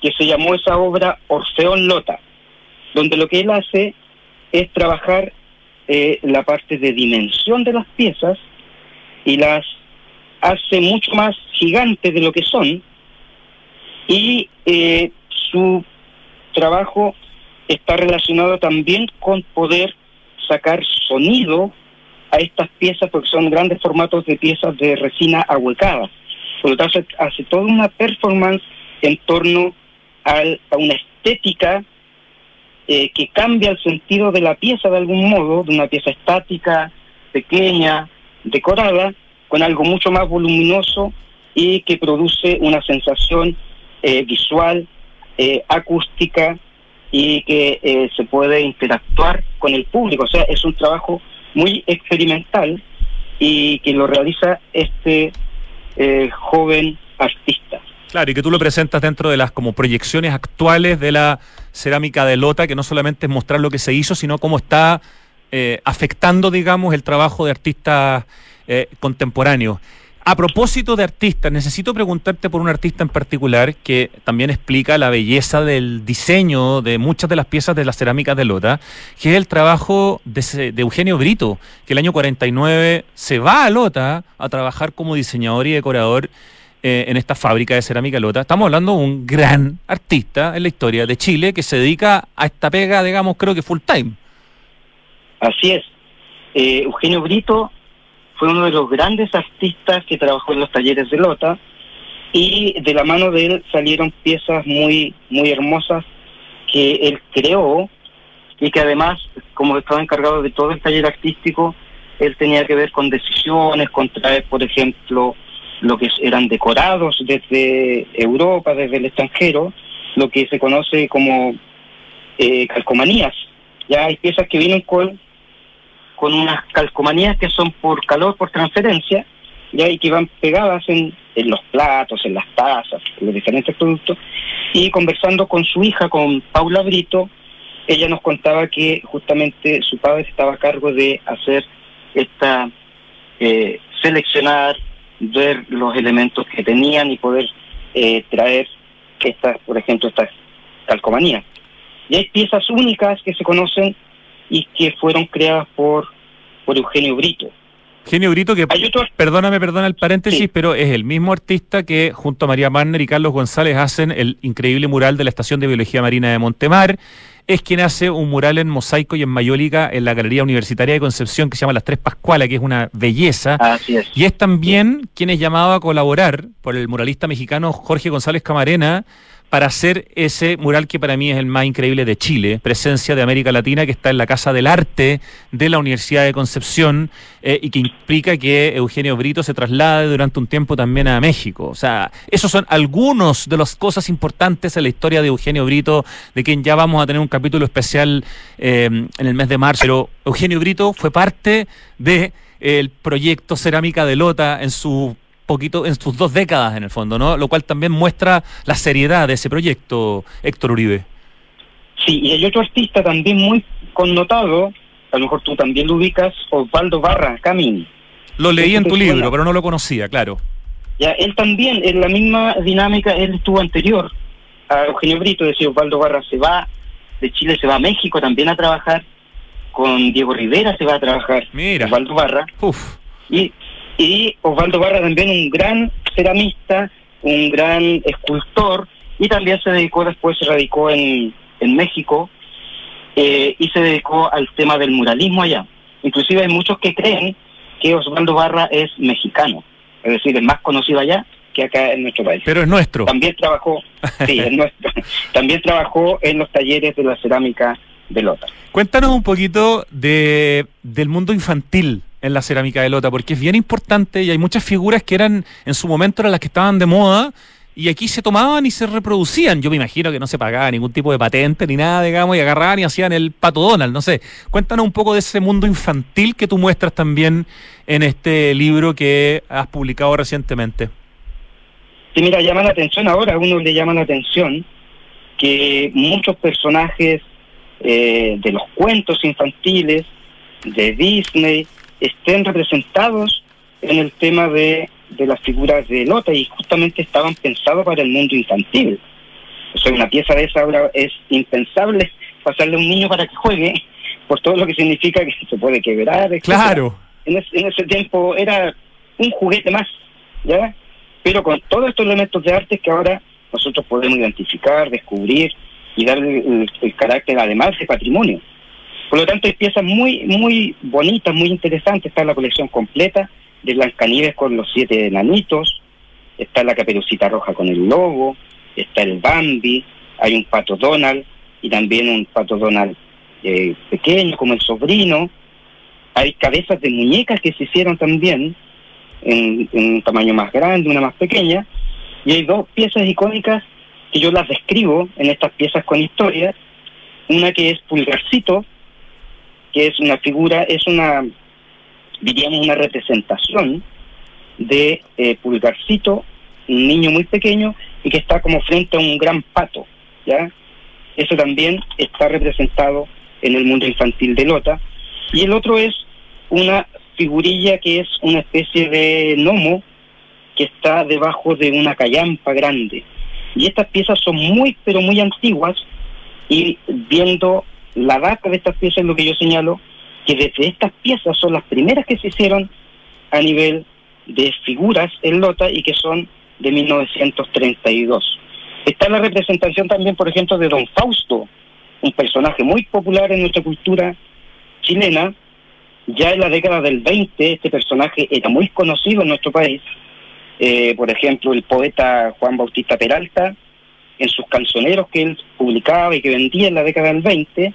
que se llamó esa obra Orfeón Lota, donde lo que él hace es trabajar eh, la parte de dimensión de las piezas y las hace mucho más gigantes de lo que son y eh, su trabajo está relacionado también con poder sacar sonido a estas piezas porque son grandes formatos de piezas de resina ahuecadas. Por lo tanto, hace toda una performance en torno a una estética eh, que cambia el sentido de la pieza de algún modo, de una pieza estática, pequeña, decorada, con algo mucho más voluminoso y que produce una sensación eh, visual, eh, acústica y que se puede interactuar con el público. O sea, es un trabajo muy experimental y que lo realiza este eh, joven artista. Claro, y que tú lo presentas dentro de las como proyecciones actuales de la cerámica de Lota, que no solamente es mostrar lo que se hizo, sino cómo está eh, afectando, digamos, el trabajo de artistas eh, contemporáneos. A propósito de artistas, necesito preguntarte por un artista en particular que también explica la belleza del diseño de muchas de las piezas de la cerámica de Lota, que es el trabajo de, Eugenio Brito, que el año 49 se va a Lota a trabajar como diseñador y decorador eh, en esta fábrica de cerámica Lota. Estamos hablando de un gran artista en la historia de Chile que se dedica a esta pega, digamos, creo que full time. Así es. Eh, Eugenio Brito fue uno de los grandes artistas que trabajó en los talleres de Lota y de la mano de él salieron piezas muy muy hermosas que él creó y que además, como estaba encargado de todo el taller artístico, él tenía que ver con decisiones, con traer, por ejemplo, lo que eran decorados desde Europa, desde el extranjero, lo que se conoce como eh, calcomanías. Ya hay piezas que vienen con con unas calcomanías que son por calor, por transferencia, ya y que van pegadas en, en los platos, en las tazas, en los diferentes productos. Y conversando con su hija, con Paula Brito, ella nos contaba que justamente su padre estaba a cargo de hacer esta, eh, seleccionar, ver los elementos que tenían y poder eh, traer estas, por ejemplo, estas calcomanías. Y hay piezas únicas que se conocen y que fueron creadas por, por Eugenio Brito. Eugenio Brito, que perdóname, perdona el paréntesis, pero es el mismo artista que junto a María Manner y Carlos González hacen el increíble mural de la Estación de Biología Marina de Montemar, es quien hace un mural en mosaico y en mayólica en la Galería Universitaria de Concepción que se llama Las Tres Pascualas, que es una belleza. Así es. Y es también quien es llamado a colaborar por el muralista mexicano Jorge González Camarena para hacer ese mural que para mí es el más increíble de Chile, presencia de América Latina, que está en la Casa del Arte de la Universidad de Concepción eh, y que implica que Eugenio Brito se traslade durante un tiempo también a México. O sea, esos son algunos de las cosas importantes en la historia de Eugenio Brito, de quien ya vamos a tener un capítulo especial eh, en el mes de marzo. Pero Eugenio Brito fue parte de el proyecto Cerámica de Lota en su poquito en sus dos décadas en el fondo, ¿no? Lo cual también muestra la seriedad de ese proyecto, Héctor Uribe. Sí, y hay otro artista también muy connotado, a lo mejor tú también lo ubicas, Osvaldo Barra Camín. Lo leí en tu libro, pero no lo conocía, claro. Ya, él también, en la misma dinámica, él estuvo anterior a Eugenio Brito, decía Osvaldo Barra se va de Chile, se va a México también a trabajar, con Diego Rivera se va a trabajar, Mira. Osvaldo Barra. Uf. Y, y Osvaldo Barra también un gran ceramista, un gran escultor, y también se dedicó, después se radicó en, en México, eh, y se dedicó al tema del muralismo allá. Inclusive hay muchos que creen que Osvaldo Barra es mexicano, es decir, es más conocido allá que acá en nuestro país. Pero es nuestro. También trabajó, sí, es nuestro, <laughs> también trabajó en los talleres de la cerámica de Lota. Cuéntanos un poquito de, del mundo infantil en la cerámica de Lota, porque es bien importante y hay muchas figuras que eran en su momento eran las que estaban de moda y aquí se tomaban y se reproducían. Yo me imagino que no se pagaba ningún tipo de patente ni nada, digamos, y agarraban y hacían el pato Donald, no sé. Cuéntanos un poco de ese mundo infantil que tú muestras también en este libro que has publicado recientemente. Sí, mira, llama la atención ahora, a uno le llama la atención que muchos personajes eh, de los cuentos infantiles de Disney estén representados en el tema de, de las figuras de Lota y justamente estaban pensados para el mundo infantil. O sea, una pieza de esa ahora es impensable pasarle a un niño para que juegue, por todo lo que significa que se puede quebrar. Claro. En, ese- en ese tiempo era un juguete más, ¿ya? Pero con todos estos elementos de arte que ahora nosotros podemos identificar, descubrir y darle el, el carácter además de patrimonio. Por lo tanto, hay piezas muy, muy bonitas, muy interesantes. Está la colección completa de Blancanieves con los siete enanitos, está la caperucita roja con el lobo, está el Bambi, hay un pato Donald y también un pato Donald eh, pequeño como el sobrino. Hay cabezas de muñecas que se hicieron también en, un tamaño más grande, una más pequeña. Y hay dos piezas icónicas que yo las describo en estas piezas con historia. Una que es Pulgarcito, que es una figura, es una, diríamos, una representación de eh, Pulgarcito, un niño muy pequeño y que está como frente a un gran pato, ¿ya? Eso también está representado en el mundo infantil de Lota. Y el otro es una figurilla que es una especie de gnomo que está debajo de una callampa grande. Y estas piezas son muy, pero muy antiguas y viendo la data de estas piezas, lo que yo señalo, que desde estas piezas son las primeras que se hicieron a nivel de figuras en Lota y que son de 1932. Está la representación también, por ejemplo, de Don Fausto, un personaje muy popular en nuestra cultura chilena. Ya en la década del 20 este personaje era muy conocido en nuestro país. Eh, por ejemplo, el poeta Juan Bautista Peralta, en sus cancioneros que él publicaba y que vendía en la década del 20,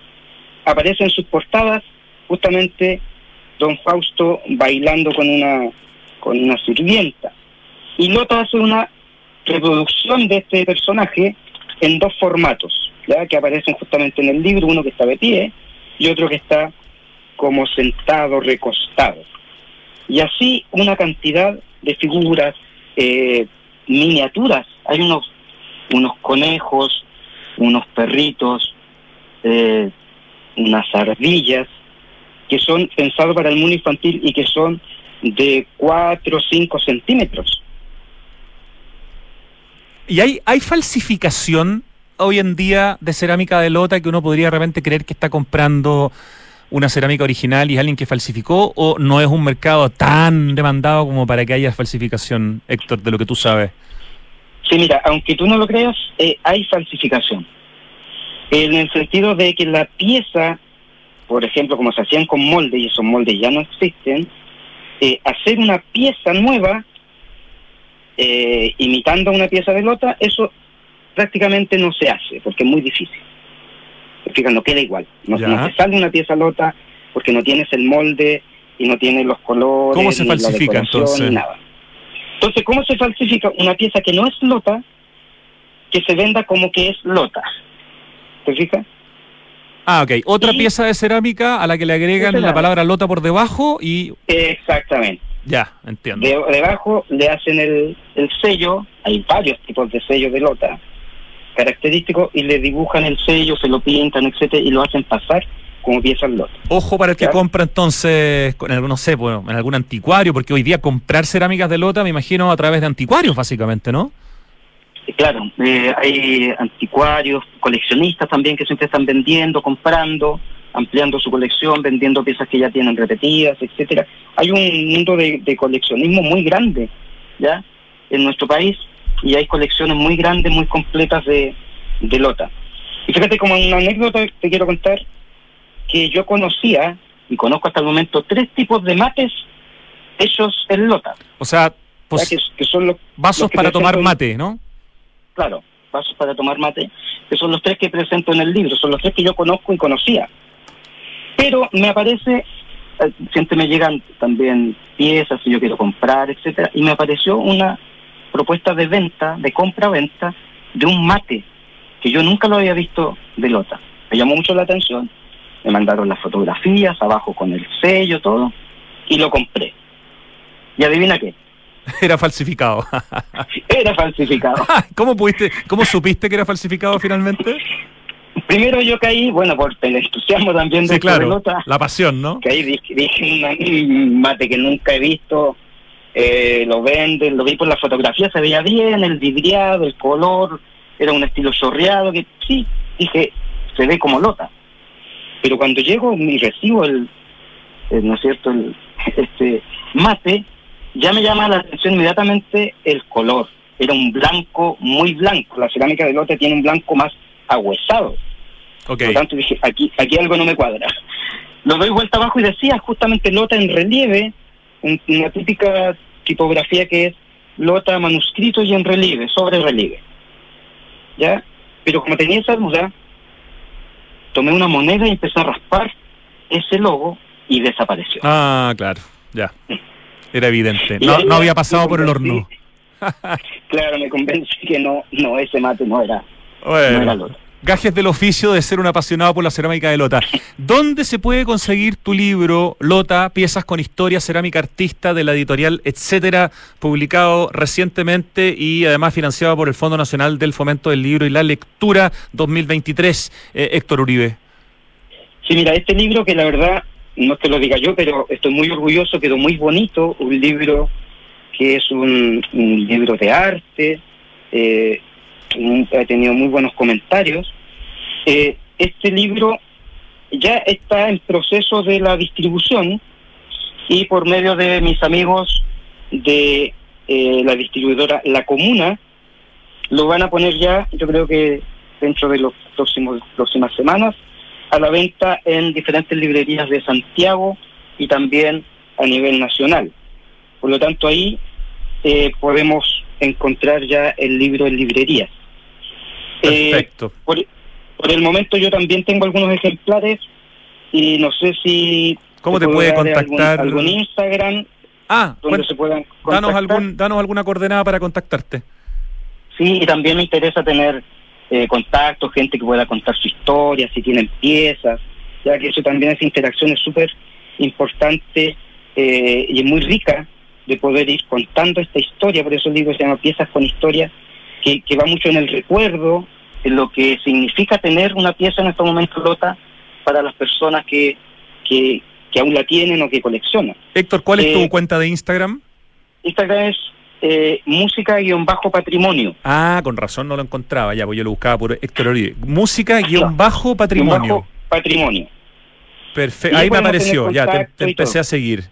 aparece en sus portadas justamente Don Fausto bailando con una con una sirvienta. Y Lota hace una reproducción de este personaje en dos formatos, que aparecen justamente en el libro, uno que está de pie y otro que está como sentado, recostado. Y así una cantidad de figuras, eh, miniaturas. Hay unos, unos conejos, unos perritos, eh, unas ardillas, que son pensados para el mundo infantil y que son de 4 o 5 centímetros. ¿Y hay, hay falsificación hoy en día de cerámica de lota que uno podría de repente creer que está comprando una cerámica original y es alguien que falsificó o no es un mercado tan demandado como para que haya falsificación, Héctor, de lo que tú sabes? Sí, mira, aunque tú no lo creas, eh, hay falsificación. En el sentido de que la pieza, por ejemplo, como se hacían con moldes, y esos moldes ya no existen, eh, hacer una pieza nueva, eh, imitando una pieza de lota, eso prácticamente no se hace, porque es muy difícil. Fíjate, no queda igual. No, no te sale una pieza lota porque no tienes el molde y no tienes los colores. ¿Cómo se ni la falsifica, decoración, entonces? ni nada. Entonces, ¿cómo se falsifica una pieza que no es lota que se venda como que es lota? ¿Te fijas? Ah, ok. Otra Y- pieza de cerámica a la que le agregan la palabra lota por debajo y Exactamente. ya, entiendo. De- debajo le hacen el, el sello, hay varios tipos de sellos de lota característicos y le dibujan el sello, se lo pintan, etcétera, y lo hacen pasar como piezas lota. Ojo para el que compra entonces, algún, no sé, bueno, en algún anticuario, porque hoy día comprar cerámicas de lota, me imagino, a través de anticuarios, básicamente, ¿no? Y claro, eh, hay anticuarios, coleccionistas también que siempre están vendiendo, comprando, ampliando su colección, vendiendo piezas que ya tienen repetidas, etcétera. Hay un mundo de, de coleccionismo muy grande, ¿ya? En nuestro país y hay colecciones muy grandes, muy completas de, de lota. Y fíjate, como una anécdota te quiero contar que yo conocía y conozco hasta el momento tres tipos de mates hechos en lota, O sea, pues, que, que son los vasos los para tomar mate, ¿no? Claro, vasos para tomar mate, que son los tres que presento en el libro, son los tres que yo conozco y conocía. Pero me aparece, eh, siempre me llegan también piezas si yo quiero comprar, etcétera, y me apareció una propuesta de venta, de compra-venta, de un mate, que yo nunca lo había visto de lota. Me llamó mucho la atención, me mandaron las fotografías, abajo con el sello, todo, y lo compré. Y adivina qué, <laughs> Era falsificado. <laughs> era falsificado. ¿Cómo pudiste, cómo supiste que era falsificado finalmente? Primero yo caí, bueno, por el entusiasmo también de Sí, claro. pelota, La pasión, ¿no? ahí dije, dije "Una- un mate que nunca he visto, eh, lo venden, lo vi por la fotografía, se veía bien, el vidriado, el color, era un estilo chorreado, que sí, dije, se ve como lota. Pero cuando llego y recibo el, el, ¿no es cierto?, el, <laughs> este mate, ya me llama la atención inmediatamente el color. Era un blanco muy blanco, la cerámica de lote tiene un blanco más agüezado. Ok. Por lo tanto dije, aquí, aquí algo no me cuadra. Lo doy vuelta abajo y decía justamente lota en relieve, un- una típica tipografía que es lota manuscrito y en relieve, sobre relieve. ¿Ya? Pero como tenía esa duda, tomé una moneda y empecé a raspar ese logo y desapareció. Ah, claro, ya. Era evidente. No, no había pasado por el horno. claro, me convencí que no, no, ese mate no era, no era Bueno, lota. gajes del oficio de ser un apasionado por la cerámica de Lota. ¿Dónde se puede conseguir tu libro, Lota, piezas con historia, cerámica artista de la editorial, etcétera, publicado recientemente y además financiado por el Fondo Nacional del Fomento del Libro y la Lectura 2023? Eh, Héctor Uribe. Sí, mira, este libro que la verdad, no es que lo diga yo, pero estoy muy orgulloso, quedó muy bonito, un libro que es un, libro de arte, eh, ha tenido muy buenos comentarios. Eh, este libro ya está en proceso de la distribución y por medio de mis amigos de eh, la distribuidora La Comuna, lo van a poner ya, yo creo que dentro de las próximas semanas, a la venta en diferentes librerías de Santiago y también a nivel nacional. Por lo tanto, ahí eh, podemos encontrar ya el libro en librerías. Eh, Perfecto. por, por el momento yo también tengo algunos ejemplares y no sé si... ¿Cómo te puede contactar? Algún, algún Instagram Ah, donde bueno, se puedan danos, contactar. algún, danos alguna coordenada para contactarte. Sí, y también me interesa tener eh, contactos, gente que pueda contar su historia, si tienen piezas, ya que eso también, esa interacción es súper importante eh, y es muy rica de poder ir contando esta historia, por eso el libro se llama Piezas con Historia, que, que va mucho en el recuerdo, en lo que significa tener una pieza en estos momentos lota para las personas que, que, que aún la tienen o que coleccionan. Héctor, ¿cuál es tu Eh, cuenta de Instagram? Instagram es eh, música-patrimonio. Ah, con razón no lo encontraba, ya, pues yo lo buscaba por Héctor Uribe. Música No. guion bajo patrimonio. Bajo patrimonio. Perfecto. Ahí me apareció, ya, te, empecé a seguir.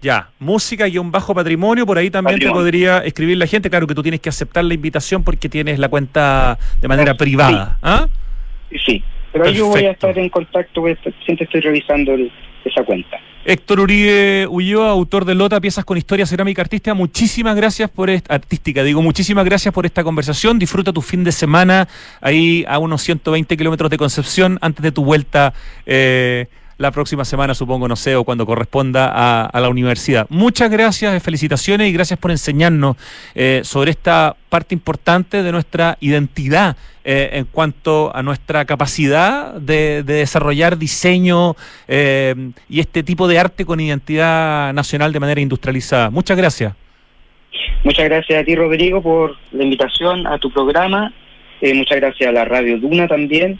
Ya, música guion bajo patrimonio, por ahí también te Patrimonio. podría escribir la gente. Claro que tú tienes que aceptar la invitación porque tienes la cuenta de manera privada. ¿ah? Sí, pero ahí yo voy a estar en contacto, siempre estoy revisando esa cuenta. Héctor Uribe Ulloa, autor de Lota, Piezas con Historia Cerámica Artística, muchísimas gracias por esta, artística, digo, muchísimas gracias por esta conversación. Disfruta tu fin de semana ahí a unos 120 kilómetros de Concepción antes de tu vuelta eh, la próxima semana, supongo, no sé, o cuando corresponda a, la universidad. Muchas gracias, felicitaciones y gracias por enseñarnos eh, sobre esta parte importante de nuestra identidad eh, en cuanto a nuestra capacidad de, desarrollar diseño eh, y este tipo de arte con identidad nacional de manera industrializada. Muchas gracias. Muchas gracias a ti, Rodrigo, por la invitación a tu programa. muchas gracias a la Radio Duna también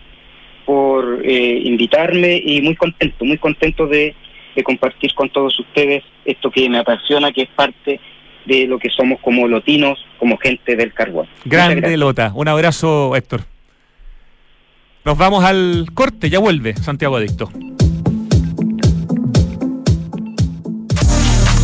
por eh, invitarme y muy contento, muy contento de, compartir con todos ustedes esto que me apasiona, que es parte de lo que somos como lotinos, como gente del carbón. Grande Lota, un abrazo Héctor. Nos vamos al corte, ya vuelve Santiago Adicto.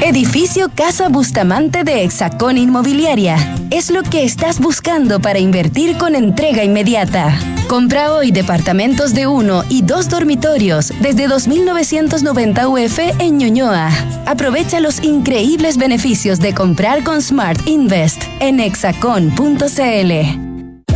Edificio Casa Bustamante de Hexacón Inmobiliaria. Es lo que estás buscando para invertir con entrega inmediata. Compra hoy departamentos de uno y dos dormitorios desde 2.990 UF en Ñuñoa. Aprovecha los increíbles beneficios de comprar con Smart Invest en hexacon.cl.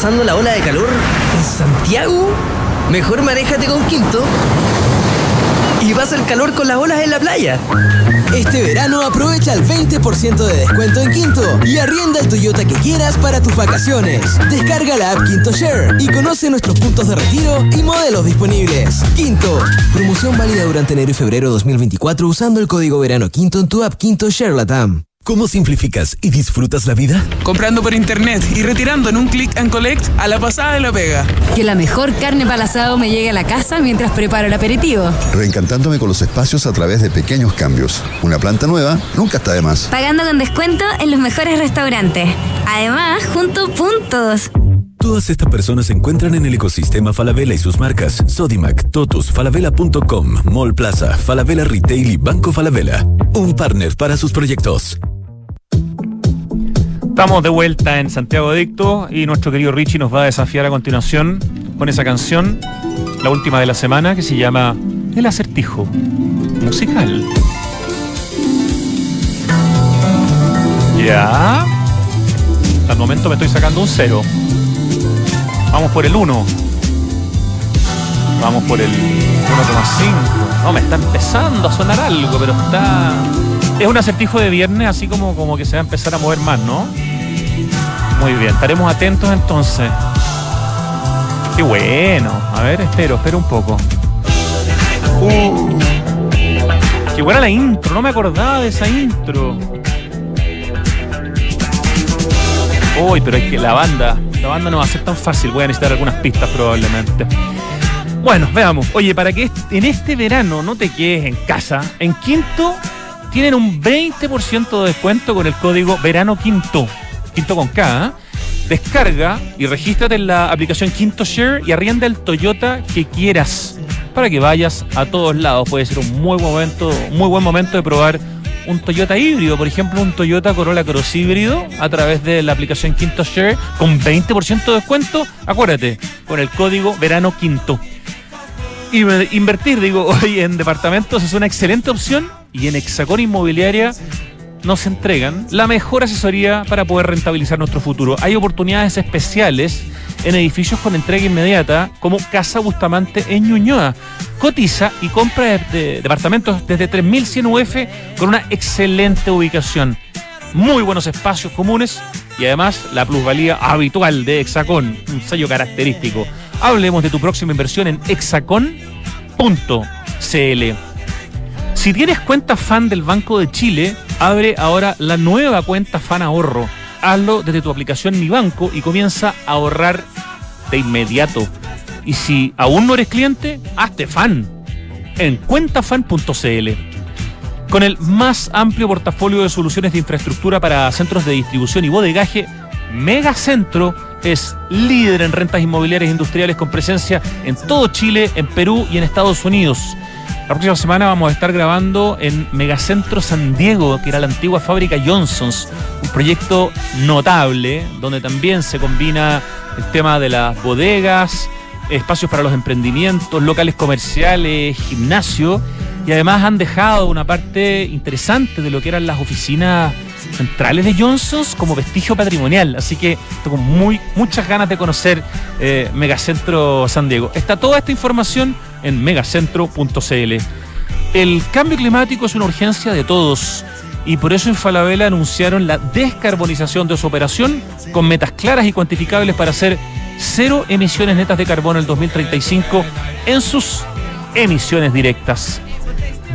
pasando la ola de calor en Santiago? Mejor manéjate con Quinto y vas al calor con las olas en la playa. Este verano aprovecha el 20% de descuento en Quinto y arrienda el Toyota que quieras para tus vacaciones. Descarga la app Quinto Share y conoce nuestros puntos de retiro y modelos disponibles. Quinto, promoción válida durante enero y febrero 2024 usando el código verano Quinto en tu app Quinto Share Latam. ¿Cómo simplificas y disfrutas la vida? Comprando por internet y retirando en un click and collect a la pasada de la pega. Que la mejor carne para asado me llegue a la casa mientras preparo el aperitivo. Reencantándome con los espacios a través de pequeños cambios. Una planta nueva nunca está de más. Pagando con descuento en los mejores restaurantes. Además, junto puntos. Todas estas personas se encuentran en el ecosistema Falabella y sus marcas Sodimac, Totus, Falabella.com, Mall Plaza, Falabella Retail y Banco Falabella. Un partner para sus proyectos. Estamos de vuelta en Santiago Adicto y nuestro querido Richie nos va a desafiar a continuación con esa canción, la última de la semana, que se llama El acertijo musical. Ya. El momento me estoy sacando un cero. Vamos por el 1. Vamos por el 1,5. No, me está empezando a sonar algo, pero está. Es un acertijo de viernes, así como, como que se va a empezar a mover más, ¿no? Muy bien, estaremos atentos entonces. Qué bueno. A ver, espero, espero un poco. Uh, qué buena la intro, no me acordaba de esa intro. Uy, pero es que la banda, la banda no va a ser tan fácil, voy a necesitar algunas pistas probablemente. Bueno, veamos. Oye, para que en este verano no te quedes en casa, en Quinto tienen un 20% de descuento con el código Verano Quinto. Quinto con K. ¿eh? Descarga y regístrate en la aplicación Quinto Share y arrienda el Toyota que quieras. para que vayas a todos lados. Puede ser un muy momento, muy buen momento de probar un Toyota híbrido, por ejemplo, un Toyota Corolla Cross híbrido a través de la aplicación Quinto Share con 20% de descuento. Acuérdate, con el código verano quinto. Y invertir, digo, <laughs> hoy en departamentos es una excelente opción y en Hexacón Inmobiliaria nos entregan la mejor asesoría para poder rentabilizar nuestro futuro. Hay oportunidades especiales en edificios con entrega inmediata, como Casa Bustamante en Ñuñoa. Cotiza y compra de, departamentos desde 3100 UF con una excelente ubicación. Muy buenos espacios comunes y además la plusvalía habitual de Hexacón, un sello característico. Hablemos de tu próxima inversión en hexacon.cl. Si tienes cuenta fan del Banco de Chile, abre ahora la nueva cuenta fan ahorro. Hazlo desde tu aplicación Mi Banco y comienza a ahorrar de inmediato. Y si aún no eres cliente, hazte fan en cuentafan.cl. Con el más amplio portafolio de soluciones de infraestructura para centros de distribución y bodegaje, Megacentro es líder en rentas inmobiliarias industriales con presencia en todo Chile, en Perú y en Estados Unidos. La próxima semana vamos a estar grabando en Megacentro San Diego, que era la antigua fábrica Johnson's, un proyecto notable donde también se combina el tema de las bodegas, espacios para los emprendimientos, locales comerciales, gimnasio y además han dejado una parte interesante de lo que eran las oficinas centrales de Johnson's como vestigio patrimonial. Así que tengo muy, muchas ganas de conocer eh, Megacentro San Diego. Está toda esta información en megacentro.cl. El cambio climático es una urgencia de todos y por eso en Falabella anunciaron la descarbonización de su operación con metas claras y cuantificables para hacer cero emisiones netas de carbono en el 2035 en sus emisiones directas.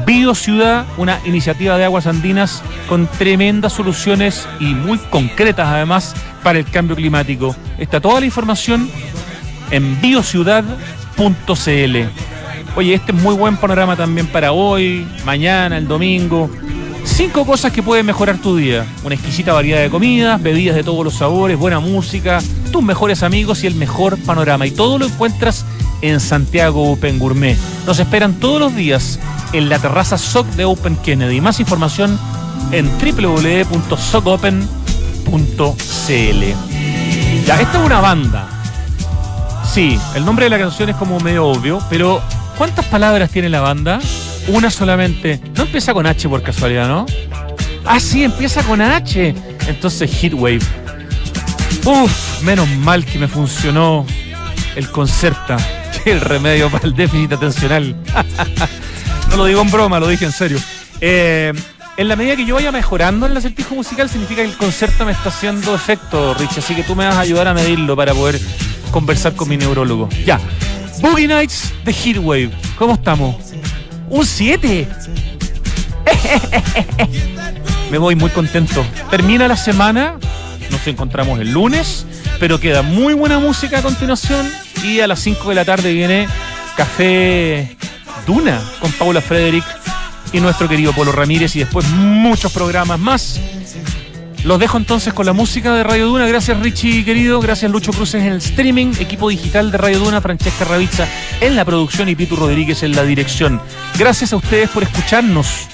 Biociudad, una iniciativa de aguas andinas con tremendas soluciones y muy concretas además para el cambio climático. Está toda la información en biociudad.cl. Oye, este es muy buen panorama también para hoy, mañana, el domingo. Cinco cosas que pueden mejorar tu día. Una exquisita variedad de comidas, bebidas de todos los sabores, buena música, tus mejores amigos y el mejor panorama. Y todo lo encuentras en Santiago Open Gourmet. Nos esperan todos los días en la terraza SOC de Open Kennedy. Más información en www.socopen.cl. Ya, esta es una banda. Sí, el nombre de la canción es como medio obvio, pero ¿cuántas palabras tiene la banda? Una solamente. No empieza con H por casualidad, ¿no? Ah, sí, empieza con H. Entonces, Heatwave. Uf, menos mal que me funcionó el Concerta, <laughs> el remedio para el déficit atencional. <laughs> no lo digo en broma, lo dije en serio. Eh, en la medida que yo vaya mejorando en el acertijo musical, significa que el Concerta me está haciendo efecto, Rich. Así que tú me vas a ayudar a medirlo para poder conversar con mi neurólogo. Ya. Boogie Nights de Heatwave. ¿Cómo estamos? Un 7. <laughs> Me voy muy contento. Termina la semana, nos encontramos el lunes, pero queda muy buena música a continuación y a las 5 de la tarde viene Café Duna con Paula Frederick y nuestro querido Polo Ramírez y después muchos programas más. Los dejo entonces con la música de Radio Duna. Gracias Richie querido, gracias Lucho Cruces en el streaming, equipo digital de Radio Duna, Francesca Ravizza en la producción y Pitu Rodríguez en la dirección. Gracias a ustedes por escucharnos.